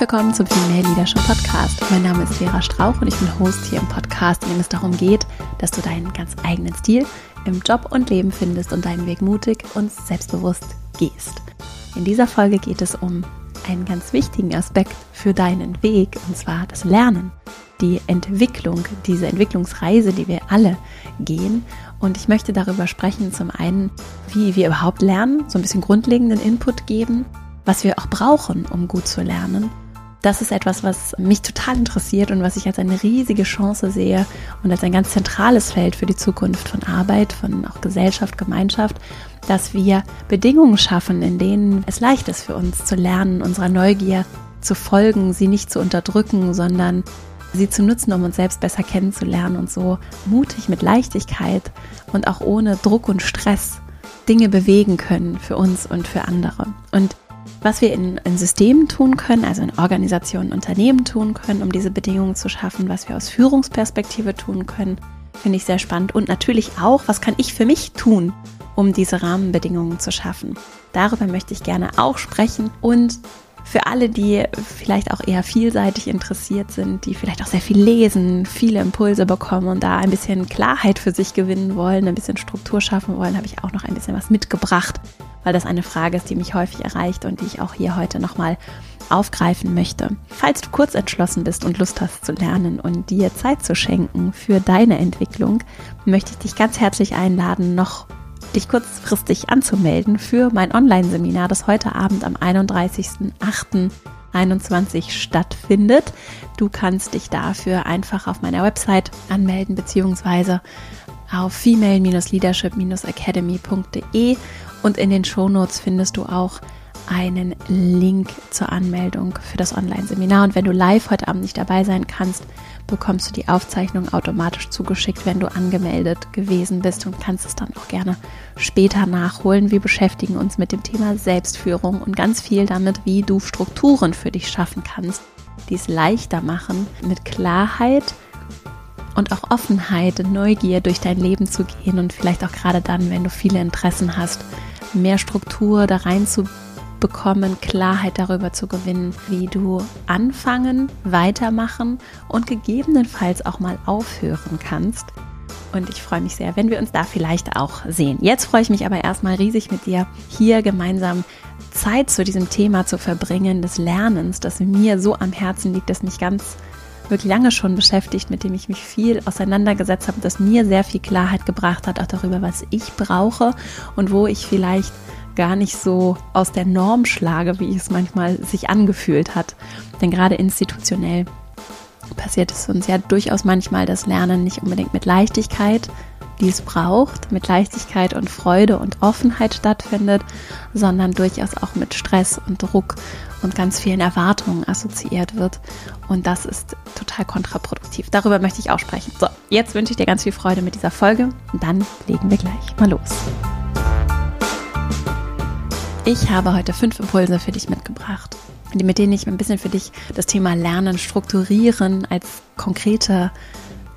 willkommen zum Female Leadership Podcast. Mein Name ist Vera Strauch und ich bin Host hier im Podcast, in dem es darum geht, dass du deinen ganz eigenen Stil im Job und Leben findest und deinen Weg mutig und selbstbewusst gehst. In dieser Folge geht es um einen ganz wichtigen Aspekt für deinen Weg, und zwar das Lernen, die Entwicklung, diese Entwicklungsreise, die wir alle gehen. Und ich möchte darüber sprechen, zum einen, wie wir überhaupt lernen, so ein bisschen grundlegenden Input geben, was wir auch brauchen, um gut zu lernen. Das ist etwas, was mich total interessiert und was ich als eine riesige Chance sehe und als ein ganz zentrales Feld für die Zukunft von Arbeit, von auch Gesellschaft, Gemeinschaft, dass wir Bedingungen schaffen, in denen es leicht ist für uns zu lernen, unserer Neugier zu folgen, sie nicht zu unterdrücken, sondern sie zu nutzen, um uns selbst besser kennenzulernen und so mutig mit Leichtigkeit und auch ohne Druck und Stress Dinge bewegen können für uns und für andere. Und was wir in, in Systemen tun können, also in Organisationen, Unternehmen tun können, um diese Bedingungen zu schaffen, was wir aus Führungsperspektive tun können, finde ich sehr spannend. Und natürlich auch, was kann ich für mich tun, um diese Rahmenbedingungen zu schaffen. Darüber möchte ich gerne auch sprechen und für alle, die vielleicht auch eher vielseitig interessiert sind, die vielleicht auch sehr viel lesen, viele Impulse bekommen und da ein bisschen Klarheit für sich gewinnen wollen, ein bisschen Struktur schaffen wollen, habe ich auch noch ein bisschen was mitgebracht, weil das eine Frage ist, die mich häufig erreicht und die ich auch hier heute nochmal aufgreifen möchte. Falls du kurz entschlossen bist und Lust hast zu lernen und dir Zeit zu schenken für deine Entwicklung, möchte ich dich ganz herzlich einladen, noch dich kurzfristig anzumelden für mein Online-Seminar, das heute Abend am 31.08.21 stattfindet. Du kannst dich dafür einfach auf meiner Website anmelden beziehungsweise auf female-leadership-academy.de und in den Shownotes findest du auch einen Link zur Anmeldung für das Online-Seminar. Und wenn du live heute Abend nicht dabei sein kannst, bekommst du die Aufzeichnung automatisch zugeschickt, wenn du angemeldet gewesen bist und kannst es dann auch gerne später nachholen. Wir beschäftigen uns mit dem Thema Selbstführung und ganz viel damit, wie du Strukturen für dich schaffen kannst, die es leichter machen, mit Klarheit und auch Offenheit, Neugier durch dein Leben zu gehen und vielleicht auch gerade dann, wenn du viele Interessen hast, mehr Struktur da rein zu bekommen, Klarheit darüber zu gewinnen, wie du anfangen, weitermachen und gegebenenfalls auch mal aufhören kannst. Und ich freue mich sehr, wenn wir uns da vielleicht auch sehen. Jetzt freue ich mich aber erstmal riesig mit dir hier gemeinsam Zeit zu diesem Thema zu verbringen, des Lernens, das mir so am Herzen liegt, das mich ganz wirklich lange schon beschäftigt, mit dem ich mich viel auseinandergesetzt habe, das mir sehr viel Klarheit gebracht hat, auch darüber, was ich brauche und wo ich vielleicht gar nicht so aus der Norm schlage, wie es manchmal sich angefühlt hat. Denn gerade institutionell passiert es uns ja durchaus manchmal, dass Lernen nicht unbedingt mit Leichtigkeit, die es braucht, mit Leichtigkeit und Freude und Offenheit stattfindet, sondern durchaus auch mit Stress und Druck und ganz vielen Erwartungen assoziiert wird. Und das ist total kontraproduktiv. Darüber möchte ich auch sprechen. So, jetzt wünsche ich dir ganz viel Freude mit dieser Folge und dann legen wir gleich mal los. Ich habe heute fünf Impulse für dich mitgebracht, mit denen ich ein bisschen für dich das Thema Lernen strukturieren als konkrete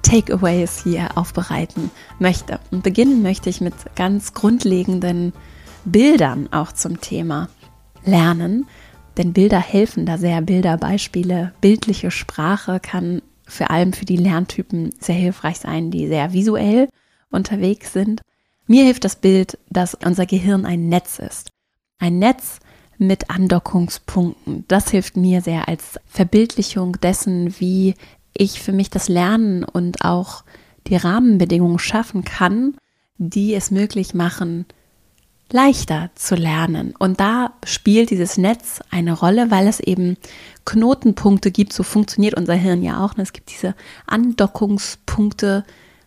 Takeaways hier aufbereiten möchte. Und beginnen möchte ich mit ganz grundlegenden Bildern auch zum Thema Lernen, denn Bilder helfen da sehr. Bilderbeispiele, bildliche Sprache kann vor allem für die Lerntypen sehr hilfreich sein, die sehr visuell unterwegs sind. Mir hilft das Bild, dass unser Gehirn ein Netz ist ein Netz mit Andockungspunkten. Das hilft mir sehr als Verbildlichung dessen, wie ich für mich das Lernen und auch die Rahmenbedingungen schaffen kann, die es möglich machen, leichter zu lernen. Und da spielt dieses Netz eine Rolle, weil es eben Knotenpunkte gibt. So funktioniert unser Hirn ja auch. Es gibt diese Andockungspunkte,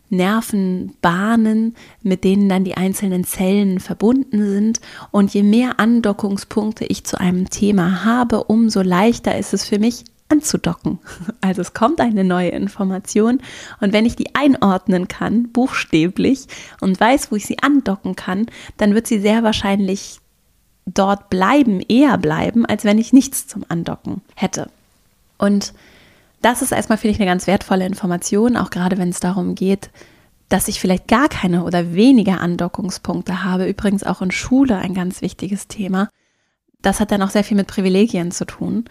Nervenbahnen, mit denen dann die einzelnen Zellen verbunden sind. Und je mehr Andockungspunkte ich zu einem Thema habe, umso leichter ist es für mich anzudocken. Also es kommt eine neue Information und wenn ich die einordnen kann, buchstäblich, und weiß, wo ich sie andocken kann, dann wird sie sehr wahrscheinlich dort bleiben, eher bleiben, als wenn ich nichts zum Andocken hätte. Und das ist erstmal, finde ich, eine ganz wertvolle Information, auch gerade wenn es darum geht, dass ich vielleicht gar keine oder weniger Andockungspunkte habe. Übrigens auch in Schule ein ganz wichtiges Thema. Das hat dann auch sehr viel mit Privilegien zu tun.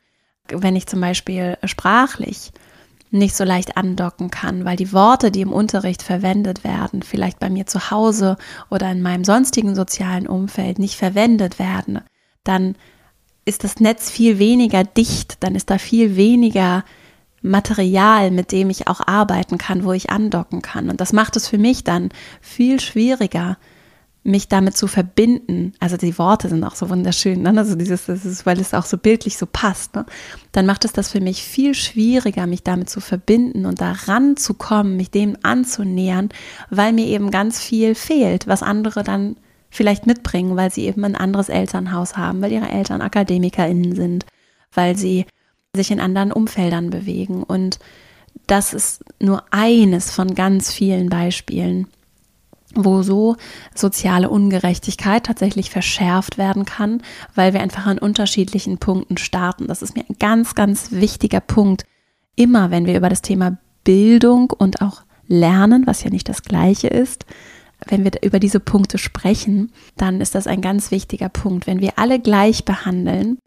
Wenn ich zum Beispiel sprachlich nicht so leicht andocken kann, weil die Worte, die im Unterricht verwendet werden, vielleicht bei mir zu Hause oder in meinem sonstigen sozialen Umfeld nicht verwendet werden, dann ist das Netz viel weniger dicht, dann ist da viel weniger Material, mit dem ich auch arbeiten kann, wo ich andocken kann. Und das macht es für mich dann viel schwieriger, mich damit zu verbinden, also die Worte sind auch so wunderschön, ne? also dieses, ist, weil es auch so bildlich so passt, ne? dann macht es das für mich viel schwieriger, mich damit zu verbinden und daran zu kommen, mich dem anzunähern, weil mir eben ganz viel fehlt, was andere dann vielleicht mitbringen, weil sie eben ein anderes Elternhaus haben, weil ihre Eltern AkademikerInnen sind, weil sie sich in anderen Umfeldern bewegen und das ist nur eines von ganz vielen Beispielen, wo so soziale Ungerechtigkeit tatsächlich verschärft werden kann, weil wir einfach an unterschiedlichen Punkten starten. Das ist mir ein ganz, ganz wichtiger Punkt. Immer wenn wir über das Thema Bildung und auch Lernen, was ja nicht das gleiche ist, wenn wir über diese Punkte sprechen, dann ist das ein ganz wichtiger Punkt. Wenn wir alle gleich behandeln,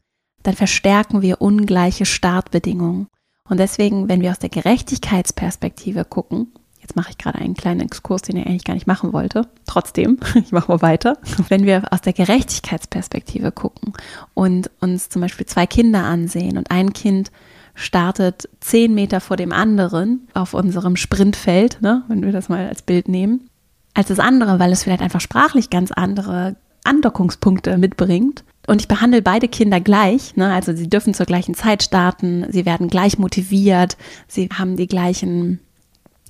dann verstärken wir ungleiche Startbedingungen. Und deswegen, wenn wir aus der Gerechtigkeitsperspektive gucken, Jetzt mache ich gerade einen kleinen Exkurs, den ich eigentlich gar nicht machen wollte. Trotzdem, ich mache mal weiter. Wenn wir aus der Gerechtigkeitsperspektive gucken und uns zum Beispiel zwei Kinder ansehen und ein Kind startet zehn Meter vor dem anderen auf unserem Sprintfeld, ne, wenn wir das mal als Bild nehmen, als das andere, weil es vielleicht einfach sprachlich ganz andere Andockungspunkte mitbringt. Und ich behandle beide Kinder gleich, ne? also sie dürfen zur gleichen Zeit starten, sie werden gleich motiviert, sie haben die gleichen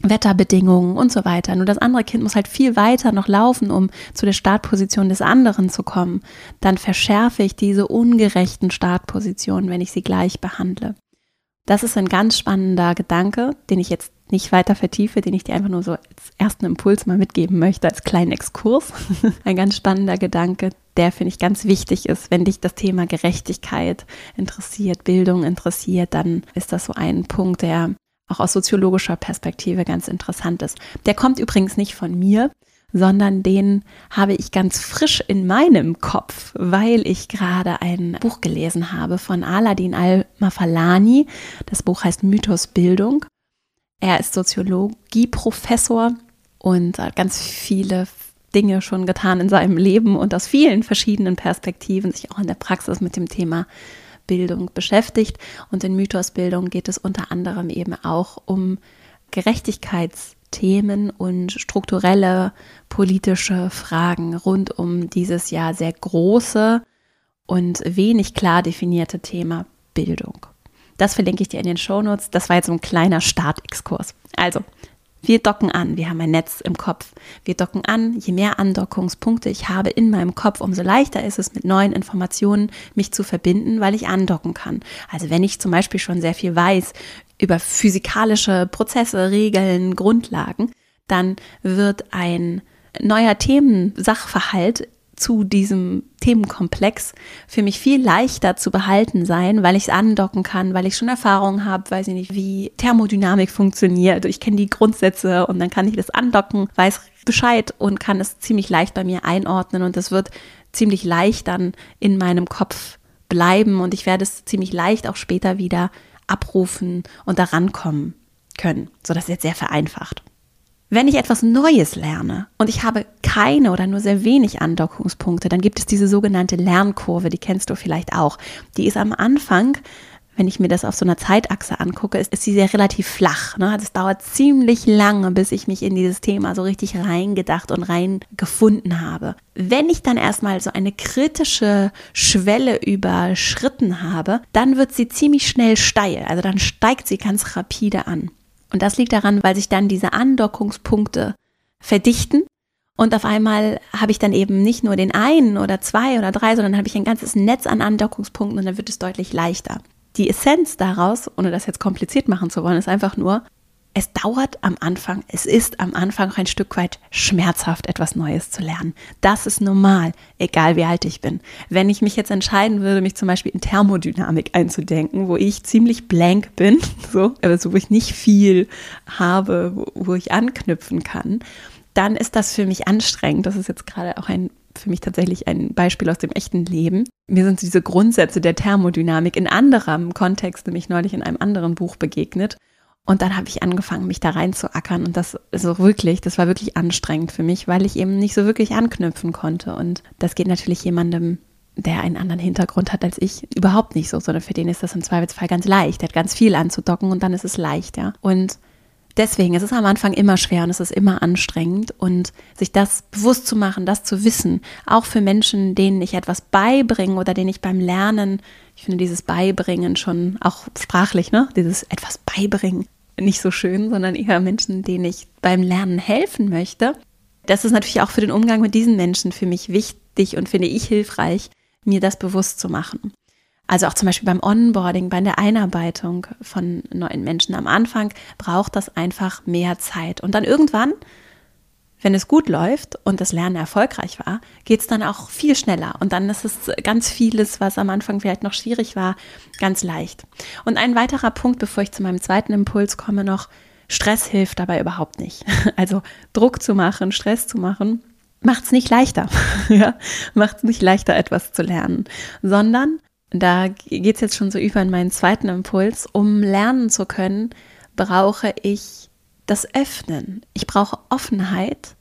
Wetterbedingungen und so weiter. Nur das andere Kind muss halt viel weiter noch laufen, um zu der Startposition des anderen zu kommen. Dann verschärfe ich diese ungerechten Startpositionen, wenn ich sie gleich behandle. Das ist ein ganz spannender Gedanke, den ich jetzt nicht weiter vertiefe, den ich dir einfach nur so als ersten Impuls mal mitgeben möchte, als kleinen Exkurs. ein ganz spannender Gedanke, der finde ich ganz wichtig ist. Wenn dich das Thema Gerechtigkeit interessiert, Bildung interessiert, dann ist das so ein Punkt, der auch aus soziologischer Perspektive ganz interessant ist. Der kommt übrigens nicht von mir, sondern den habe ich ganz frisch in meinem Kopf, weil ich gerade ein Buch gelesen habe von Aladin al-Mafalani. Das Buch heißt Mythos Bildung. Er ist Soziologieprofessor und hat ganz viele Dinge schon getan in seinem Leben und aus vielen verschiedenen Perspektiven sich auch in der Praxis mit dem Thema Bildung beschäftigt. Und in Mythosbildung geht es unter anderem eben auch um Gerechtigkeitsthemen und strukturelle politische Fragen rund um dieses ja sehr große und wenig klar definierte Thema Bildung. Das verlinke ich dir in den Shownotes. Das war jetzt so ein kleiner Startexkurs. Also, wir docken an, wir haben ein Netz im Kopf. Wir docken an, je mehr Andockungspunkte ich habe in meinem Kopf, umso leichter ist es mit neuen Informationen mich zu verbinden, weil ich andocken kann. Also wenn ich zum Beispiel schon sehr viel weiß über physikalische Prozesse, Regeln, Grundlagen, dann wird ein neuer Themensachverhalt zu diesem Themenkomplex für mich viel leichter zu behalten sein, weil ich es andocken kann, weil ich schon Erfahrung habe, weiß ich nicht, wie Thermodynamik funktioniert. Ich kenne die Grundsätze und dann kann ich das andocken, weiß Bescheid und kann es ziemlich leicht bei mir einordnen und das wird ziemlich leicht dann in meinem Kopf bleiben und ich werde es ziemlich leicht auch später wieder abrufen und daran kommen können. So, das ist jetzt sehr vereinfacht. Wenn ich etwas Neues lerne und ich habe keine oder nur sehr wenig Andockungspunkte, dann gibt es diese sogenannte Lernkurve, die kennst du vielleicht auch. Die ist am Anfang, wenn ich mir das auf so einer Zeitachse angucke, ist, ist sie sehr relativ flach. Ne? Also es dauert ziemlich lange, bis ich mich in dieses Thema so richtig reingedacht und reingefunden habe. Wenn ich dann erstmal so eine kritische Schwelle überschritten habe, dann wird sie ziemlich schnell steil. Also dann steigt sie ganz rapide an. Und das liegt daran, weil sich dann diese Andockungspunkte verdichten. Und auf einmal habe ich dann eben nicht nur den einen oder zwei oder drei, sondern habe ich ein ganzes Netz an Andockungspunkten und dann wird es deutlich leichter. Die Essenz daraus, ohne das jetzt kompliziert machen zu wollen, ist einfach nur, es dauert am Anfang, es ist am Anfang auch ein Stück weit schmerzhaft, etwas Neues zu lernen. Das ist normal, egal wie alt ich bin. Wenn ich mich jetzt entscheiden würde, mich zum Beispiel in Thermodynamik einzudenken, wo ich ziemlich blank bin, so, also wo ich nicht viel habe, wo, wo ich anknüpfen kann, dann ist das für mich anstrengend. Das ist jetzt gerade auch ein für mich tatsächlich ein Beispiel aus dem echten Leben. Mir sind diese Grundsätze der Thermodynamik in anderem Kontext, nämlich neulich in einem anderen Buch begegnet. Und dann habe ich angefangen, mich da reinzuackern. Und das so wirklich, das war wirklich anstrengend für mich, weil ich eben nicht so wirklich anknüpfen konnte. Und das geht natürlich jemandem, der einen anderen Hintergrund hat als ich, überhaupt nicht so, sondern für den ist das im Zweifelsfall ganz leicht. Der hat ganz viel anzudocken und dann ist es leicht, ja. Und deswegen ist es am Anfang immer schwer und es ist immer anstrengend und sich das bewusst zu machen, das zu wissen, auch für Menschen, denen ich etwas beibringe oder denen ich beim Lernen, ich finde dieses Beibringen schon auch sprachlich, ne, dieses etwas beibringen nicht so schön, sondern eher Menschen, denen ich beim Lernen helfen möchte. Das ist natürlich auch für den Umgang mit diesen Menschen für mich wichtig und finde ich hilfreich, mir das bewusst zu machen. Also auch zum Beispiel beim Onboarding, bei der Einarbeitung von neuen Menschen am Anfang braucht das einfach mehr Zeit. Und dann irgendwann wenn es gut läuft und das Lernen erfolgreich war, geht es dann auch viel schneller. Und dann ist es ganz vieles, was am Anfang vielleicht noch schwierig war, ganz leicht. Und ein weiterer Punkt, bevor ich zu meinem zweiten Impuls komme, noch, Stress hilft dabei überhaupt nicht. Also Druck zu machen, Stress zu machen, macht es nicht leichter. ja? Macht es nicht leichter, etwas zu lernen, sondern da geht es jetzt schon so über in meinen zweiten Impuls, um lernen zu können, brauche ich das Öffnen. Ich brauche Offenheit,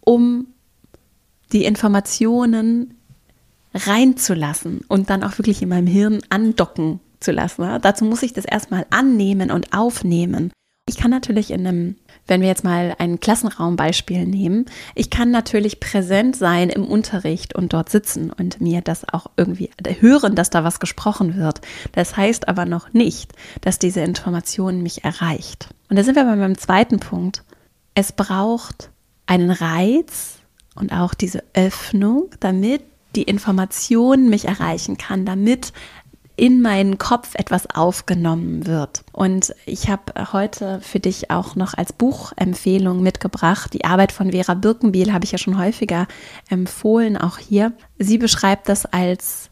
um die Informationen reinzulassen und dann auch wirklich in meinem Hirn andocken zu lassen. Dazu muss ich das erstmal annehmen und aufnehmen. Ich kann natürlich in einem, wenn wir jetzt mal ein Klassenraumbeispiel nehmen, ich kann natürlich präsent sein im Unterricht und dort sitzen und mir das auch irgendwie hören, dass da was gesprochen wird. Das heißt aber noch nicht, dass diese Information mich erreicht. Und da sind wir bei meinem zweiten Punkt. Es braucht einen Reiz und auch diese Öffnung, damit die Information mich erreichen kann, damit in meinen Kopf etwas aufgenommen wird. Und ich habe heute für dich auch noch als Buchempfehlung mitgebracht. Die Arbeit von Vera Birkenbiel habe ich ja schon häufiger empfohlen, auch hier. Sie beschreibt das als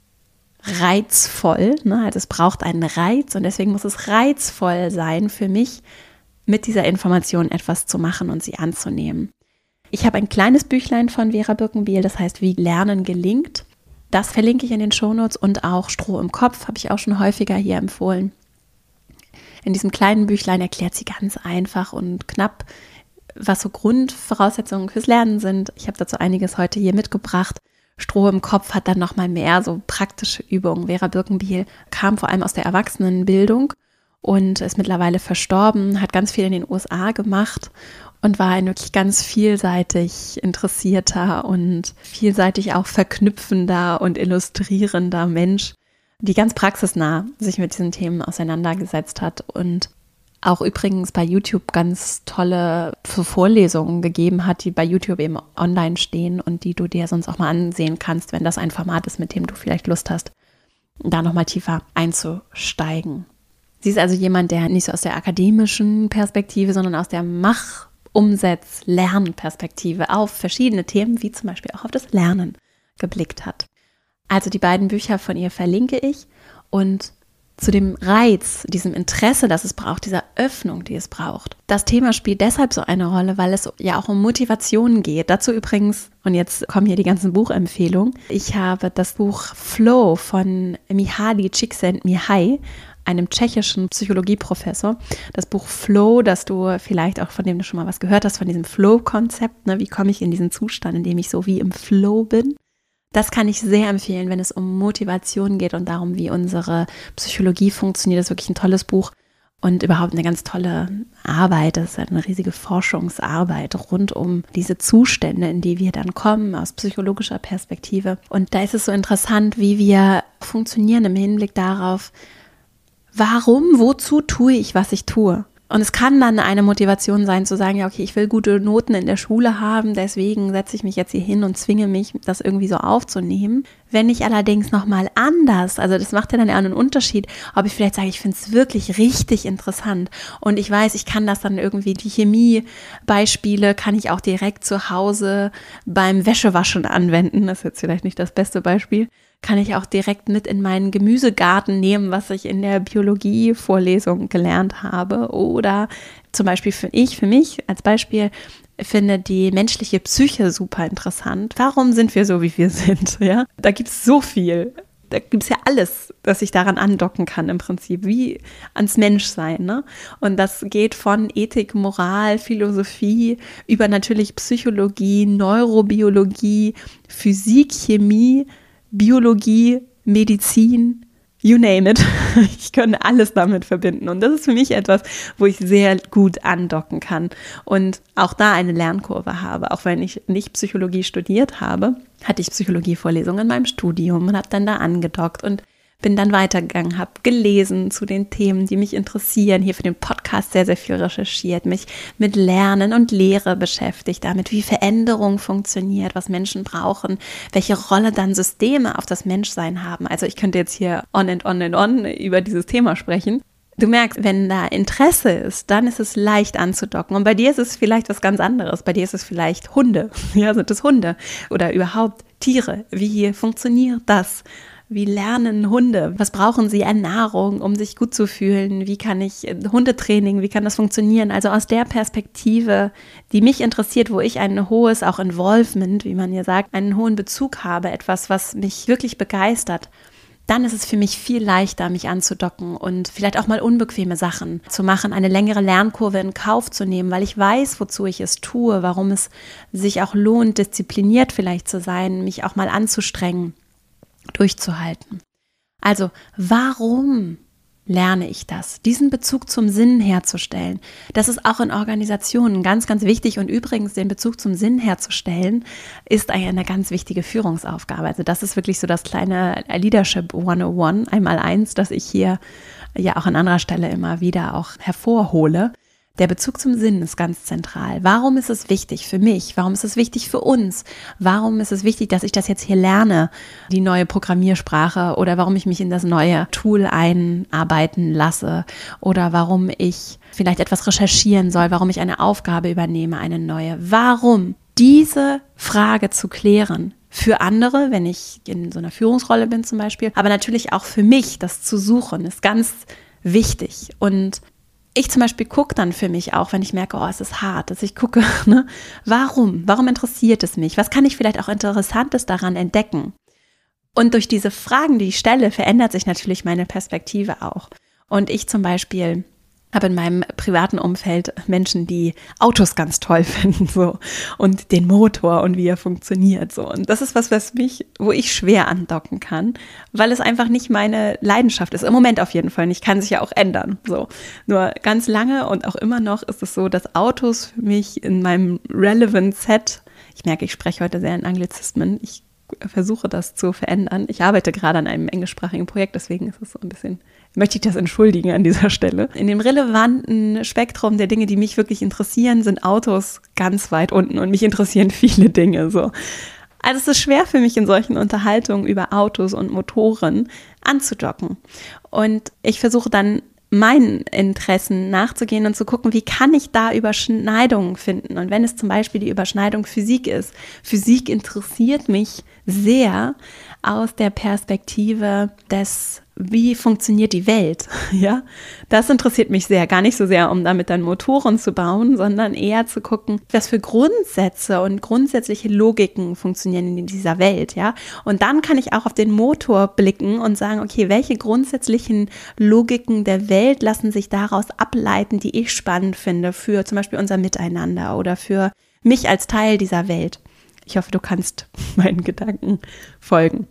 reizvoll. Ne? Also es braucht einen Reiz und deswegen muss es reizvoll sein für mich, mit dieser Information etwas zu machen und sie anzunehmen. Ich habe ein kleines Büchlein von Vera Birkenbiel, das heißt, wie Lernen gelingt. Das verlinke ich in den Shownotes und auch Stroh im Kopf habe ich auch schon häufiger hier empfohlen. In diesem kleinen Büchlein erklärt sie ganz einfach und knapp, was so Grundvoraussetzungen fürs Lernen sind. Ich habe dazu einiges heute hier mitgebracht. Stroh im Kopf hat dann nochmal mehr so praktische Übungen. Vera Birkenbiel kam vor allem aus der Erwachsenenbildung und ist mittlerweile verstorben, hat ganz viel in den USA gemacht und war ein wirklich ganz vielseitig interessierter und vielseitig auch verknüpfender und illustrierender Mensch, die ganz praxisnah sich mit diesen Themen auseinandergesetzt hat und auch übrigens bei YouTube ganz tolle Vorlesungen gegeben hat, die bei YouTube eben online stehen und die du dir sonst auch mal ansehen kannst, wenn das ein Format ist, mit dem du vielleicht Lust hast, da nochmal tiefer einzusteigen. Sie ist also jemand, der nicht so aus der akademischen Perspektive, sondern aus der Mach- Umsetz-, Lernperspektive auf verschiedene Themen, wie zum Beispiel auch auf das Lernen geblickt hat. Also die beiden Bücher von ihr verlinke ich und zu dem Reiz, diesem Interesse, das es braucht, dieser Öffnung, die es braucht. Das Thema spielt deshalb so eine Rolle, weil es ja auch um Motivation geht. Dazu übrigens, und jetzt kommen hier die ganzen Buchempfehlungen. Ich habe das Buch Flow von Mihaly Csikszentmihalyi einem tschechischen Psychologieprofessor. Das Buch Flow, das du vielleicht auch von dem du schon mal was gehört hast, von diesem Flow-Konzept. Ne? Wie komme ich in diesen Zustand, in dem ich so wie im Flow bin? Das kann ich sehr empfehlen, wenn es um Motivation geht und darum, wie unsere Psychologie funktioniert. Das ist wirklich ein tolles Buch und überhaupt eine ganz tolle Arbeit. Das ist eine riesige Forschungsarbeit rund um diese Zustände, in die wir dann kommen aus psychologischer Perspektive. Und da ist es so interessant, wie wir funktionieren im Hinblick darauf, warum, wozu tue ich, was ich tue? Und es kann dann eine Motivation sein, zu sagen, ja, okay, ich will gute Noten in der Schule haben, deswegen setze ich mich jetzt hier hin und zwinge mich, das irgendwie so aufzunehmen. Wenn ich allerdings nochmal anders, also das macht ja dann einen Unterschied, ob ich vielleicht sage, ich finde es wirklich richtig interessant und ich weiß, ich kann das dann irgendwie, die Chemiebeispiele kann ich auch direkt zu Hause beim Wäschewaschen anwenden. Das ist jetzt vielleicht nicht das beste Beispiel kann ich auch direkt mit in meinen Gemüsegarten nehmen, was ich in der Biologie-Vorlesung gelernt habe. Oder zum Beispiel für ich, für mich als Beispiel, finde die menschliche Psyche super interessant. Warum sind wir so, wie wir sind? Ja, da gibt es so viel da gibt es ja alles, das ich daran andocken kann im Prinzip, wie ans Menschsein. Ne? Und das geht von Ethik, Moral, Philosophie über natürlich Psychologie, Neurobiologie, Physik, Chemie, Biologie, Medizin, you name it. Ich könnte alles damit verbinden. Und das ist für mich etwas, wo ich sehr gut andocken kann und auch da eine Lernkurve habe. Auch wenn ich nicht Psychologie studiert habe, hatte ich Psychologievorlesungen in meinem Studium und habe dann da angedockt und bin dann weitergegangen, habe gelesen zu den Themen, die mich interessieren, hier für den Podcast sehr, sehr viel recherchiert, mich mit Lernen und Lehre beschäftigt, damit wie Veränderung funktioniert, was Menschen brauchen, welche Rolle dann Systeme auf das Menschsein haben. Also ich könnte jetzt hier on and on and on über dieses Thema sprechen. Du merkst, wenn da Interesse ist, dann ist es leicht anzudocken. Und bei dir ist es vielleicht was ganz anderes. Bei dir ist es vielleicht Hunde. Ja, sind es Hunde oder überhaupt Tiere. Wie funktioniert das? Wie lernen Hunde? Was brauchen sie an Nahrung, um sich gut zu fühlen? Wie kann ich äh, Hundetraining, wie kann das funktionieren? Also aus der Perspektive, die mich interessiert, wo ich ein hohes, auch Involvement, wie man hier sagt, einen hohen Bezug habe, etwas, was mich wirklich begeistert, dann ist es für mich viel leichter, mich anzudocken und vielleicht auch mal unbequeme Sachen zu machen, eine längere Lernkurve in Kauf zu nehmen, weil ich weiß, wozu ich es tue, warum es sich auch lohnt, diszipliniert vielleicht zu sein, mich auch mal anzustrengen durchzuhalten. Also, warum lerne ich das? Diesen Bezug zum Sinn herzustellen. Das ist auch in Organisationen ganz, ganz wichtig. Und übrigens, den Bezug zum Sinn herzustellen, ist eine ganz wichtige Führungsaufgabe. Also, das ist wirklich so das kleine Leadership 101, einmal eins, das ich hier ja auch an anderer Stelle immer wieder auch hervorhole. Der Bezug zum Sinn ist ganz zentral. Warum ist es wichtig für mich? Warum ist es wichtig für uns? Warum ist es wichtig, dass ich das jetzt hier lerne, die neue Programmiersprache oder warum ich mich in das neue Tool einarbeiten lasse oder warum ich vielleicht etwas recherchieren soll, warum ich eine Aufgabe übernehme, eine neue. Warum? Diese Frage zu klären, für andere, wenn ich in so einer Führungsrolle bin zum Beispiel, aber natürlich auch für mich, das zu suchen, ist ganz wichtig. Und ich zum Beispiel gucke dann für mich auch, wenn ich merke, oh, es ist hart, dass ich gucke, ne, warum? Warum interessiert es mich? Was kann ich vielleicht auch Interessantes daran entdecken? Und durch diese Fragen, die ich stelle, verändert sich natürlich meine Perspektive auch. Und ich zum Beispiel habe in meinem privaten Umfeld Menschen, die Autos ganz toll finden, so und den Motor und wie er funktioniert, so. Und das ist was, was mich, wo ich schwer andocken kann, weil es einfach nicht meine Leidenschaft ist. Im Moment auf jeden Fall nicht, kann sich ja auch ändern, so. Nur ganz lange und auch immer noch ist es so, dass Autos für mich in meinem relevant Set, ich merke, ich spreche heute sehr in Anglizismen, ich versuche das zu verändern. Ich arbeite gerade an einem englischsprachigen Projekt, deswegen ist es so ein bisschen möchte ich das entschuldigen an dieser Stelle. In dem relevanten Spektrum der Dinge, die mich wirklich interessieren, sind Autos ganz weit unten und mich interessieren viele Dinge so. Also es ist schwer für mich in solchen Unterhaltungen über Autos und Motoren anzudocken. Und ich versuche dann meinen Interessen nachzugehen und zu gucken, wie kann ich da Überschneidungen finden. Und wenn es zum Beispiel die Überschneidung Physik ist, Physik interessiert mich sehr aus der Perspektive des wie funktioniert die Welt? Ja, das interessiert mich sehr. Gar nicht so sehr, um damit dann Motoren zu bauen, sondern eher zu gucken, was für Grundsätze und grundsätzliche Logiken funktionieren in dieser Welt. Ja, und dann kann ich auch auf den Motor blicken und sagen, okay, welche grundsätzlichen Logiken der Welt lassen sich daraus ableiten, die ich spannend finde für zum Beispiel unser Miteinander oder für mich als Teil dieser Welt. Ich hoffe, du kannst meinen Gedanken folgen.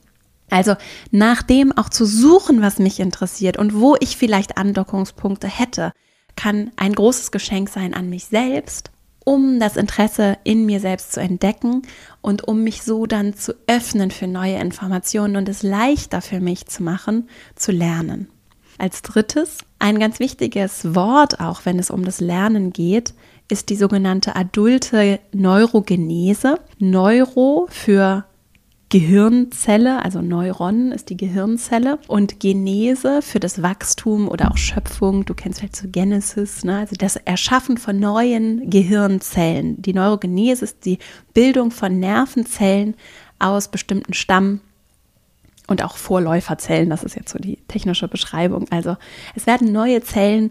Also nach dem auch zu suchen, was mich interessiert und wo ich vielleicht Andockungspunkte hätte, kann ein großes Geschenk sein an mich selbst, um das Interesse in mir selbst zu entdecken und um mich so dann zu öffnen für neue Informationen und es leichter für mich zu machen, zu lernen. Als drittes, ein ganz wichtiges Wort, auch wenn es um das Lernen geht, ist die sogenannte adulte Neurogenese. Neuro für Gehirnzelle, also Neuron ist die Gehirnzelle und Genese für das Wachstum oder auch Schöpfung, du kennst vielleicht so Genesis, ne? also das Erschaffen von neuen Gehirnzellen. Die Neurogenese ist die Bildung von Nervenzellen aus bestimmten Stamm- und auch Vorläuferzellen, das ist jetzt so die technische Beschreibung. Also es werden neue Zellen,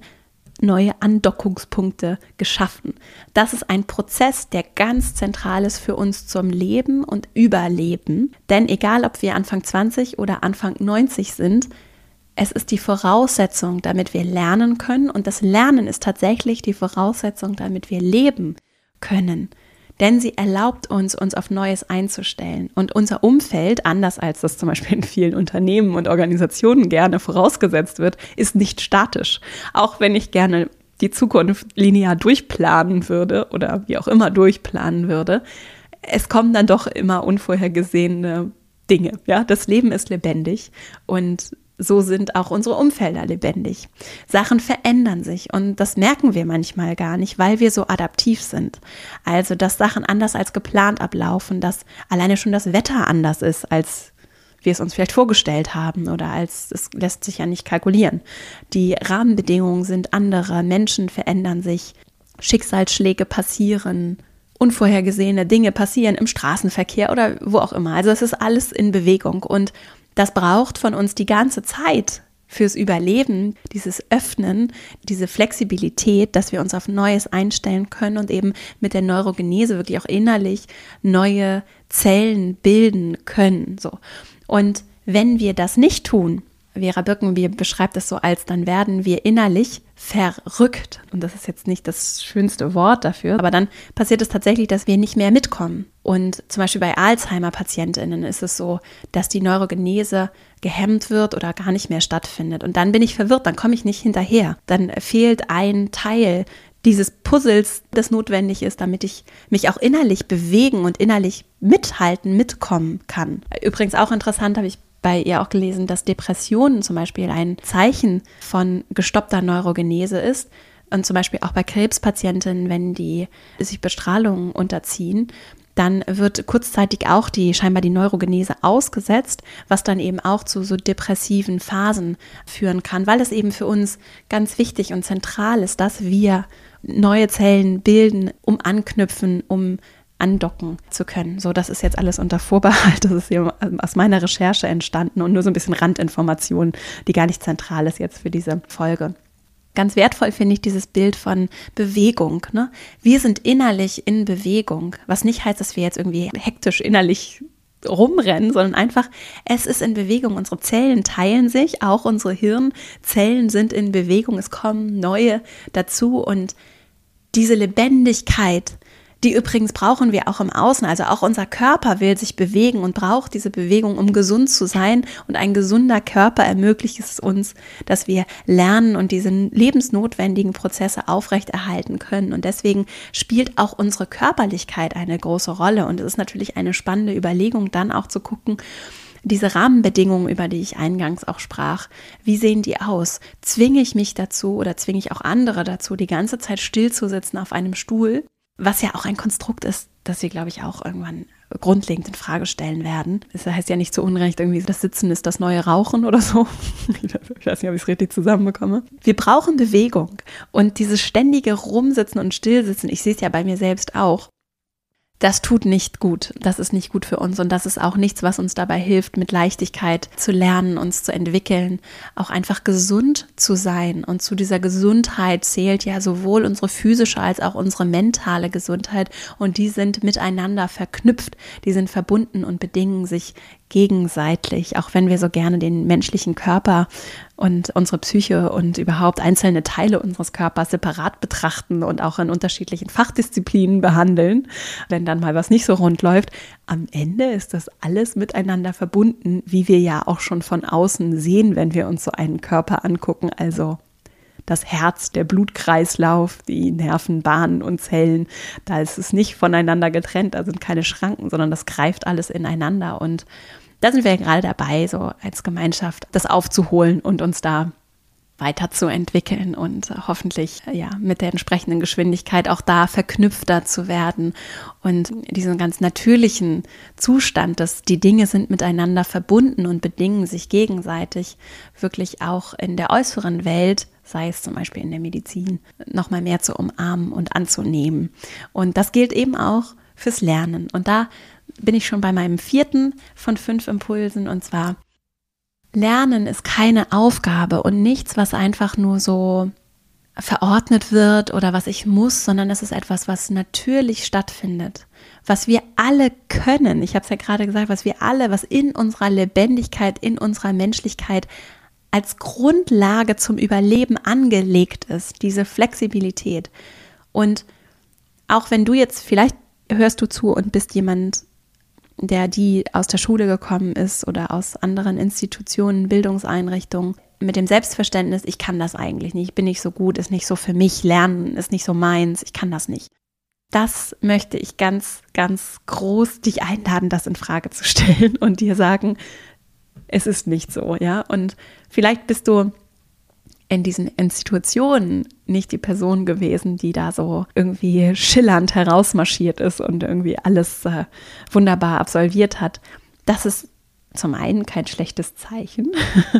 neue Andockungspunkte geschaffen. Das ist ein Prozess, der ganz zentral ist für uns zum Leben und Überleben. Denn egal, ob wir Anfang 20 oder Anfang 90 sind, es ist die Voraussetzung, damit wir lernen können. Und das Lernen ist tatsächlich die Voraussetzung, damit wir leben können denn sie erlaubt uns, uns auf Neues einzustellen. Und unser Umfeld, anders als das zum Beispiel in vielen Unternehmen und Organisationen gerne vorausgesetzt wird, ist nicht statisch. Auch wenn ich gerne die Zukunft linear durchplanen würde oder wie auch immer durchplanen würde, es kommen dann doch immer unvorhergesehene Dinge. Ja, das Leben ist lebendig und so sind auch unsere Umfelder lebendig. Sachen verändern sich und das merken wir manchmal gar nicht, weil wir so adaptiv sind. Also, dass Sachen anders als geplant ablaufen, dass alleine schon das Wetter anders ist, als wir es uns vielleicht vorgestellt haben oder als es lässt sich ja nicht kalkulieren. Die Rahmenbedingungen sind andere, Menschen verändern sich, Schicksalsschläge passieren, unvorhergesehene Dinge passieren im Straßenverkehr oder wo auch immer. Also es ist alles in Bewegung und das braucht von uns die ganze Zeit fürs Überleben, dieses Öffnen, diese Flexibilität, dass wir uns auf Neues einstellen können und eben mit der Neurogenese wirklich auch innerlich neue Zellen bilden können. So. Und wenn wir das nicht tun, Vera Birkenbier beschreibt es so als, dann werden wir innerlich verrückt. Und das ist jetzt nicht das schönste Wort dafür, aber dann passiert es tatsächlich, dass wir nicht mehr mitkommen. Und zum Beispiel bei Alzheimer-PatientInnen ist es so, dass die Neurogenese gehemmt wird oder gar nicht mehr stattfindet. Und dann bin ich verwirrt, dann komme ich nicht hinterher. Dann fehlt ein Teil dieses Puzzles, das notwendig ist, damit ich mich auch innerlich bewegen und innerlich mithalten, mitkommen kann. Übrigens auch interessant, habe ich bei ihr auch gelesen, dass Depressionen zum Beispiel ein Zeichen von gestoppter Neurogenese ist. Und zum Beispiel auch bei Krebspatientinnen, wenn die sich Bestrahlung unterziehen, dann wird kurzzeitig auch die scheinbar die Neurogenese ausgesetzt, was dann eben auch zu so depressiven Phasen führen kann, weil es eben für uns ganz wichtig und zentral ist, dass wir neue Zellen bilden, um anknüpfen, um andocken zu können. So, das ist jetzt alles unter Vorbehalt. Das ist hier aus meiner Recherche entstanden und nur so ein bisschen Randinformationen, die gar nicht zentral ist jetzt für diese Folge. Ganz wertvoll finde ich dieses Bild von Bewegung. Ne? Wir sind innerlich in Bewegung, was nicht heißt, dass wir jetzt irgendwie hektisch innerlich rumrennen, sondern einfach, es ist in Bewegung. Unsere Zellen teilen sich, auch unsere Hirnzellen sind in Bewegung. Es kommen neue dazu und diese Lebendigkeit, die übrigens brauchen wir auch im Außen. Also auch unser Körper will sich bewegen und braucht diese Bewegung, um gesund zu sein. Und ein gesunder Körper ermöglicht es uns, dass wir lernen und diese lebensnotwendigen Prozesse aufrechterhalten können. Und deswegen spielt auch unsere Körperlichkeit eine große Rolle. Und es ist natürlich eine spannende Überlegung, dann auch zu gucken, diese Rahmenbedingungen, über die ich eingangs auch sprach, wie sehen die aus? Zwinge ich mich dazu oder zwinge ich auch andere dazu, die ganze Zeit still zu sitzen auf einem Stuhl? Was ja auch ein Konstrukt ist, das wir, glaube ich, auch irgendwann grundlegend in Frage stellen werden. Das heißt ja nicht zu Unrecht irgendwie, das Sitzen ist das neue Rauchen oder so. Ich weiß nicht, ob ich es richtig zusammenbekomme. Wir brauchen Bewegung und dieses ständige Rumsitzen und Stillsitzen, ich sehe es ja bei mir selbst auch, das tut nicht gut. Das ist nicht gut für uns und das ist auch nichts, was uns dabei hilft, mit Leichtigkeit zu lernen, uns zu entwickeln, auch einfach gesund zu sein. Und zu dieser Gesundheit zählt ja sowohl unsere physische als auch unsere mentale Gesundheit und die sind miteinander verknüpft, die sind verbunden und bedingen sich gegenseitig, auch wenn wir so gerne den menschlichen Körper und unsere Psyche und überhaupt einzelne Teile unseres Körpers separat betrachten und auch in unterschiedlichen Fachdisziplinen behandeln, wenn dann mal was nicht so rund läuft. Am Ende ist das alles miteinander verbunden, wie wir ja auch schon von außen sehen, wenn wir uns so einen Körper angucken. Also das Herz, der Blutkreislauf, die Nervenbahnen und Zellen, da ist es nicht voneinander getrennt, da sind keine Schranken, sondern das greift alles ineinander. Und da sind wir gerade dabei, so als Gemeinschaft das aufzuholen und uns da weiterzuentwickeln und hoffentlich ja mit der entsprechenden Geschwindigkeit auch da verknüpfter zu werden und diesen ganz natürlichen Zustand, dass die Dinge sind miteinander verbunden und bedingen sich gegenseitig, wirklich auch in der äußeren Welt sei es zum Beispiel in der Medizin, noch mal mehr zu umarmen und anzunehmen. Und das gilt eben auch fürs Lernen. Und da bin ich schon bei meinem vierten von fünf Impulsen und zwar Lernen ist keine Aufgabe und nichts, was einfach nur so verordnet wird oder was ich muss, sondern es ist etwas, was natürlich stattfindet, was wir alle können. Ich habe es ja gerade gesagt, was wir alle, was in unserer Lebendigkeit, in unserer Menschlichkeit als Grundlage zum Überleben angelegt ist, diese Flexibilität. Und auch wenn du jetzt, vielleicht hörst du zu und bist jemand, der die aus der Schule gekommen ist oder aus anderen Institutionen, Bildungseinrichtungen, mit dem Selbstverständnis, ich kann das eigentlich nicht, ich bin nicht so gut, ist nicht so für mich, lernen ist nicht so meins, ich kann das nicht. Das möchte ich ganz, ganz groß dich einladen, das in Frage zu stellen und dir sagen, es ist nicht so, ja. Und vielleicht bist du in diesen Institutionen nicht die Person gewesen, die da so irgendwie schillernd herausmarschiert ist und irgendwie alles äh, wunderbar absolviert hat. Das ist zum einen kein schlechtes Zeichen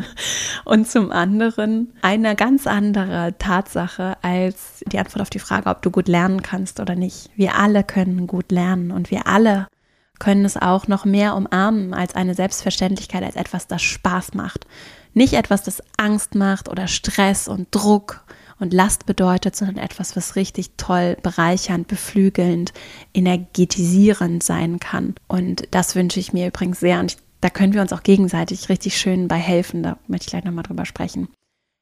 und zum anderen eine ganz andere Tatsache als die Antwort auf die Frage, ob du gut lernen kannst oder nicht. Wir alle können gut lernen und wir alle können es auch noch mehr umarmen als eine Selbstverständlichkeit, als etwas, das Spaß macht. Nicht etwas, das Angst macht oder Stress und Druck und Last bedeutet, sondern etwas, was richtig toll, bereichernd, beflügelnd, energetisierend sein kann. Und das wünsche ich mir übrigens sehr. Und da können wir uns auch gegenseitig richtig schön bei helfen. Da möchte ich gleich nochmal drüber sprechen.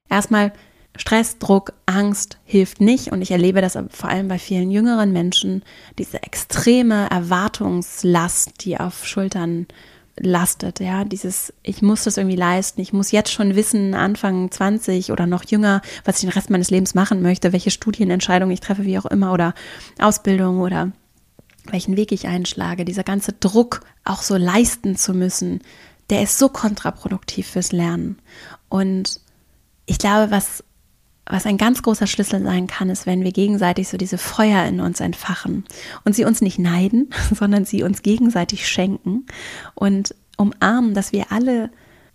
Erstmal Stress, Druck, Angst hilft nicht und ich erlebe das vor allem bei vielen jüngeren Menschen, diese extreme Erwartungslast, die auf Schultern lastet, ja, dieses, ich muss das irgendwie leisten, ich muss jetzt schon wissen, Anfang 20 oder noch jünger, was ich den Rest meines Lebens machen möchte, welche Studienentscheidungen ich treffe, wie auch immer, oder Ausbildung oder welchen Weg ich einschlage, dieser ganze Druck auch so leisten zu müssen, der ist so kontraproduktiv fürs Lernen. Und ich glaube, was was ein ganz großer Schlüssel sein kann, ist, wenn wir gegenseitig so diese Feuer in uns entfachen und sie uns nicht neiden, sondern sie uns gegenseitig schenken und umarmen, dass wir alle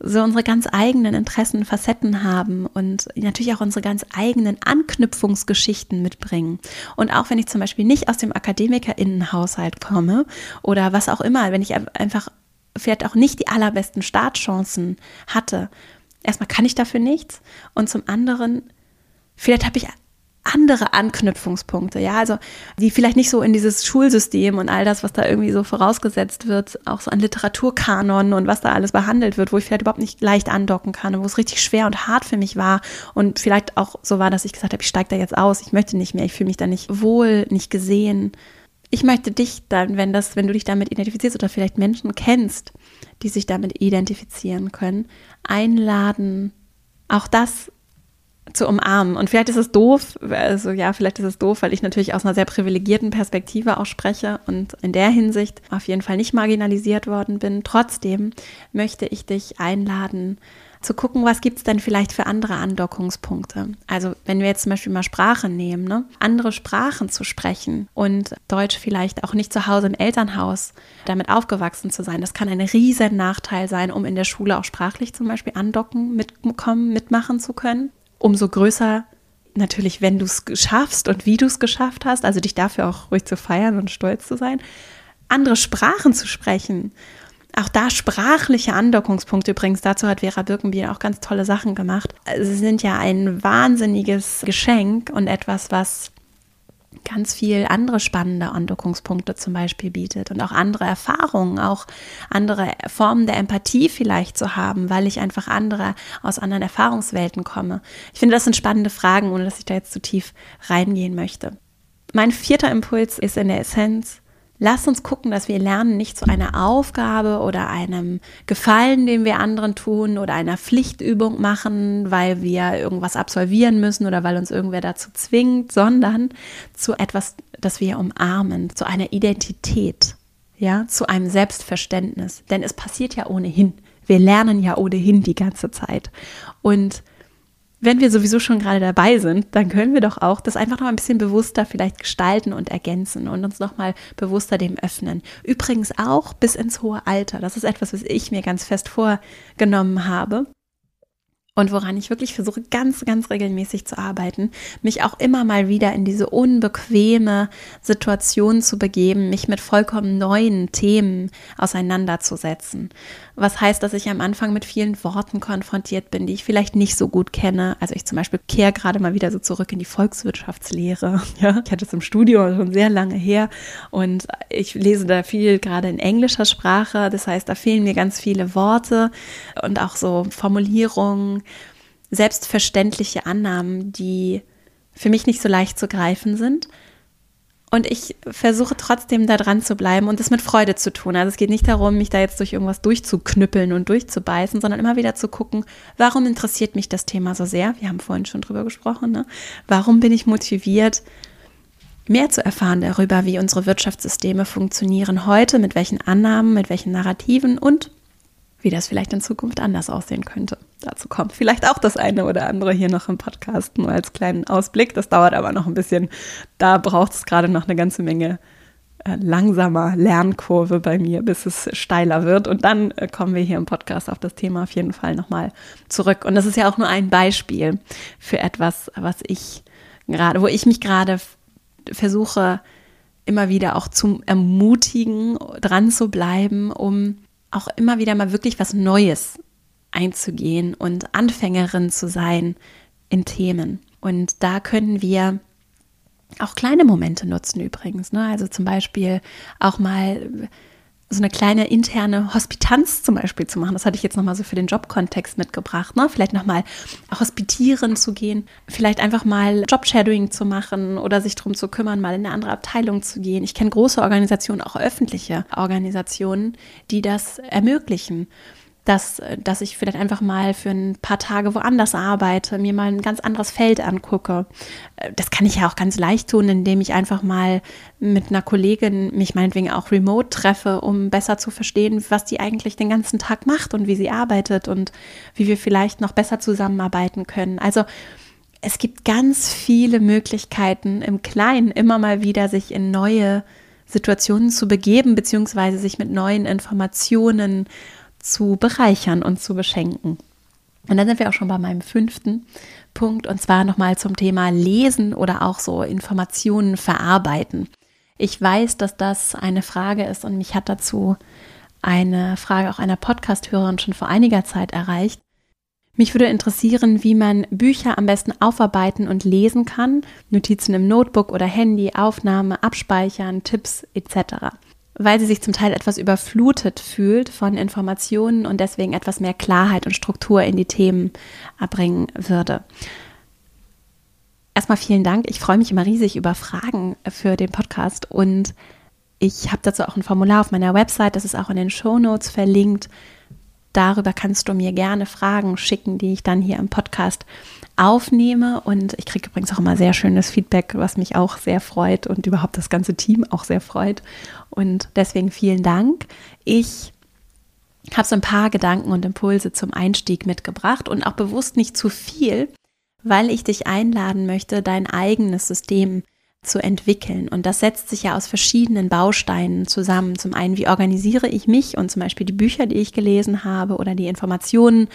so unsere ganz eigenen Interessen, Facetten haben und natürlich auch unsere ganz eigenen Anknüpfungsgeschichten mitbringen. Und auch wenn ich zum Beispiel nicht aus dem Akademikerinnenhaushalt komme oder was auch immer, wenn ich einfach vielleicht auch nicht die allerbesten Startchancen hatte, erstmal kann ich dafür nichts und zum anderen vielleicht habe ich andere Anknüpfungspunkte, ja, also die vielleicht nicht so in dieses Schulsystem und all das, was da irgendwie so vorausgesetzt wird, auch so an Literaturkanon und was da alles behandelt wird, wo ich vielleicht überhaupt nicht leicht andocken kann und wo es richtig schwer und hart für mich war und vielleicht auch so war, dass ich gesagt habe, ich steige da jetzt aus, ich möchte nicht mehr, ich fühle mich da nicht wohl, nicht gesehen. Ich möchte dich dann, wenn das, wenn du dich damit identifizierst oder vielleicht Menschen kennst, die sich damit identifizieren können, einladen, auch das zu umarmen. Und vielleicht ist es doof, also ja, vielleicht ist es doof, weil ich natürlich aus einer sehr privilegierten Perspektive auch spreche und in der Hinsicht auf jeden Fall nicht marginalisiert worden bin. Trotzdem möchte ich dich einladen, zu gucken, was gibt es denn vielleicht für andere Andockungspunkte. Also wenn wir jetzt zum Beispiel mal Sprache nehmen, ne? andere Sprachen zu sprechen und Deutsch vielleicht auch nicht zu Hause im Elternhaus damit aufgewachsen zu sein, das kann ein riesen Nachteil sein, um in der Schule auch sprachlich zum Beispiel andocken, mitkommen, mitmachen zu können umso größer natürlich, wenn du es schaffst und wie du es geschafft hast, also dich dafür auch ruhig zu feiern und stolz zu sein, andere Sprachen zu sprechen. Auch da sprachliche Andockungspunkte übrigens. Dazu hat Vera Birkenbiel auch ganz tolle Sachen gemacht. Sie sind ja ein wahnsinniges Geschenk und etwas, was ganz viel andere spannende Andockungspunkte zum Beispiel bietet und auch andere Erfahrungen, auch andere Formen der Empathie vielleicht zu haben, weil ich einfach andere aus anderen Erfahrungswelten komme. Ich finde, das sind spannende Fragen, ohne dass ich da jetzt zu tief reingehen möchte. Mein vierter Impuls ist in der Essenz, Lasst uns gucken, dass wir lernen, nicht zu einer Aufgabe oder einem Gefallen, den wir anderen tun oder einer Pflichtübung machen, weil wir irgendwas absolvieren müssen oder weil uns irgendwer dazu zwingt, sondern zu etwas, das wir umarmen, zu einer Identität, ja, zu einem Selbstverständnis. Denn es passiert ja ohnehin. Wir lernen ja ohnehin die ganze Zeit. Und wenn wir sowieso schon gerade dabei sind, dann können wir doch auch das einfach noch ein bisschen bewusster vielleicht gestalten und ergänzen und uns noch mal bewusster dem öffnen. Übrigens auch bis ins hohe Alter. Das ist etwas, was ich mir ganz fest vorgenommen habe. und woran ich wirklich versuche, ganz, ganz regelmäßig zu arbeiten, mich auch immer mal wieder in diese unbequeme Situation zu begeben, mich mit vollkommen neuen Themen auseinanderzusetzen. Was heißt, dass ich am Anfang mit vielen Worten konfrontiert bin, die ich vielleicht nicht so gut kenne. Also ich zum Beispiel kehre gerade mal wieder so zurück in die Volkswirtschaftslehre. Ja, ich hatte es im Studio schon sehr lange her und ich lese da viel gerade in englischer Sprache. Das heißt, da fehlen mir ganz viele Worte und auch so Formulierungen, selbstverständliche Annahmen, die für mich nicht so leicht zu greifen sind. Und ich versuche trotzdem da dran zu bleiben und es mit Freude zu tun. Also es geht nicht darum, mich da jetzt durch irgendwas durchzuknüppeln und durchzubeißen, sondern immer wieder zu gucken, warum interessiert mich das Thema so sehr? Wir haben vorhin schon drüber gesprochen. Ne? Warum bin ich motiviert, mehr zu erfahren darüber, wie unsere Wirtschaftssysteme funktionieren heute, mit welchen Annahmen, mit welchen Narrativen und wie das vielleicht in Zukunft anders aussehen könnte. Dazu kommt vielleicht auch das eine oder andere hier noch im Podcast, nur als kleinen Ausblick. Das dauert aber noch ein bisschen. Da braucht es gerade noch eine ganze Menge äh, langsamer Lernkurve bei mir, bis es steiler wird. Und dann äh, kommen wir hier im Podcast auf das Thema auf jeden Fall nochmal zurück. Und das ist ja auch nur ein Beispiel für etwas, was ich gerade, wo ich mich gerade versuche, immer wieder auch zu ermutigen, dran zu bleiben, um auch immer wieder mal wirklich was Neues einzugehen und Anfängerin zu sein in Themen. Und da können wir auch kleine Momente nutzen übrigens. Ne? Also zum Beispiel auch mal so eine kleine interne Hospitanz zum Beispiel zu machen. Das hatte ich jetzt nochmal so für den Jobkontext mitgebracht. Ne? Vielleicht nochmal hospitieren zu gehen, vielleicht einfach mal Jobshadowing zu machen oder sich darum zu kümmern, mal in eine andere Abteilung zu gehen. Ich kenne große Organisationen, auch öffentliche Organisationen, die das ermöglichen dass, dass ich vielleicht einfach mal für ein paar Tage woanders arbeite, mir mal ein ganz anderes Feld angucke. Äh, das kann ich ja auch ganz leicht tun, indem ich einfach mal mit einer Kollegin mich meinetwegen auch remote treffe, um besser zu verstehen, was die eigentlich den ganzen Tag macht und wie sie arbeitet und wie wir vielleicht noch besser zusammenarbeiten können. Also es gibt ganz viele Möglichkeiten im Kleinen immer mal wieder sich in neue Situationen zu begeben, beziehungsweise sich mit neuen Informationen zu bereichern und zu beschenken. Und dann sind wir auch schon bei meinem fünften Punkt und zwar nochmal zum Thema Lesen oder auch so Informationen verarbeiten. Ich weiß, dass das eine Frage ist und mich hat dazu eine Frage auch einer Podcast-Hörerin schon vor einiger Zeit erreicht. Mich würde interessieren, wie man Bücher am besten aufarbeiten und lesen kann, Notizen im Notebook oder Handy, Aufnahme, Abspeichern, Tipps etc weil sie sich zum Teil etwas überflutet fühlt von Informationen und deswegen etwas mehr Klarheit und Struktur in die Themen erbringen würde. Erstmal vielen Dank. Ich freue mich immer riesig über Fragen für den Podcast und ich habe dazu auch ein Formular auf meiner Website, das ist auch in den Show Notes verlinkt. Darüber kannst du mir gerne Fragen schicken, die ich dann hier im Podcast aufnehme. Und ich kriege übrigens auch immer sehr schönes Feedback, was mich auch sehr freut und überhaupt das ganze Team auch sehr freut. Und deswegen vielen Dank. Ich habe so ein paar Gedanken und Impulse zum Einstieg mitgebracht und auch bewusst nicht zu viel, weil ich dich einladen möchte, dein eigenes System zu entwickeln. Und das setzt sich ja aus verschiedenen Bausteinen zusammen. Zum einen, wie organisiere ich mich und zum Beispiel die Bücher, die ich gelesen habe oder die Informationen,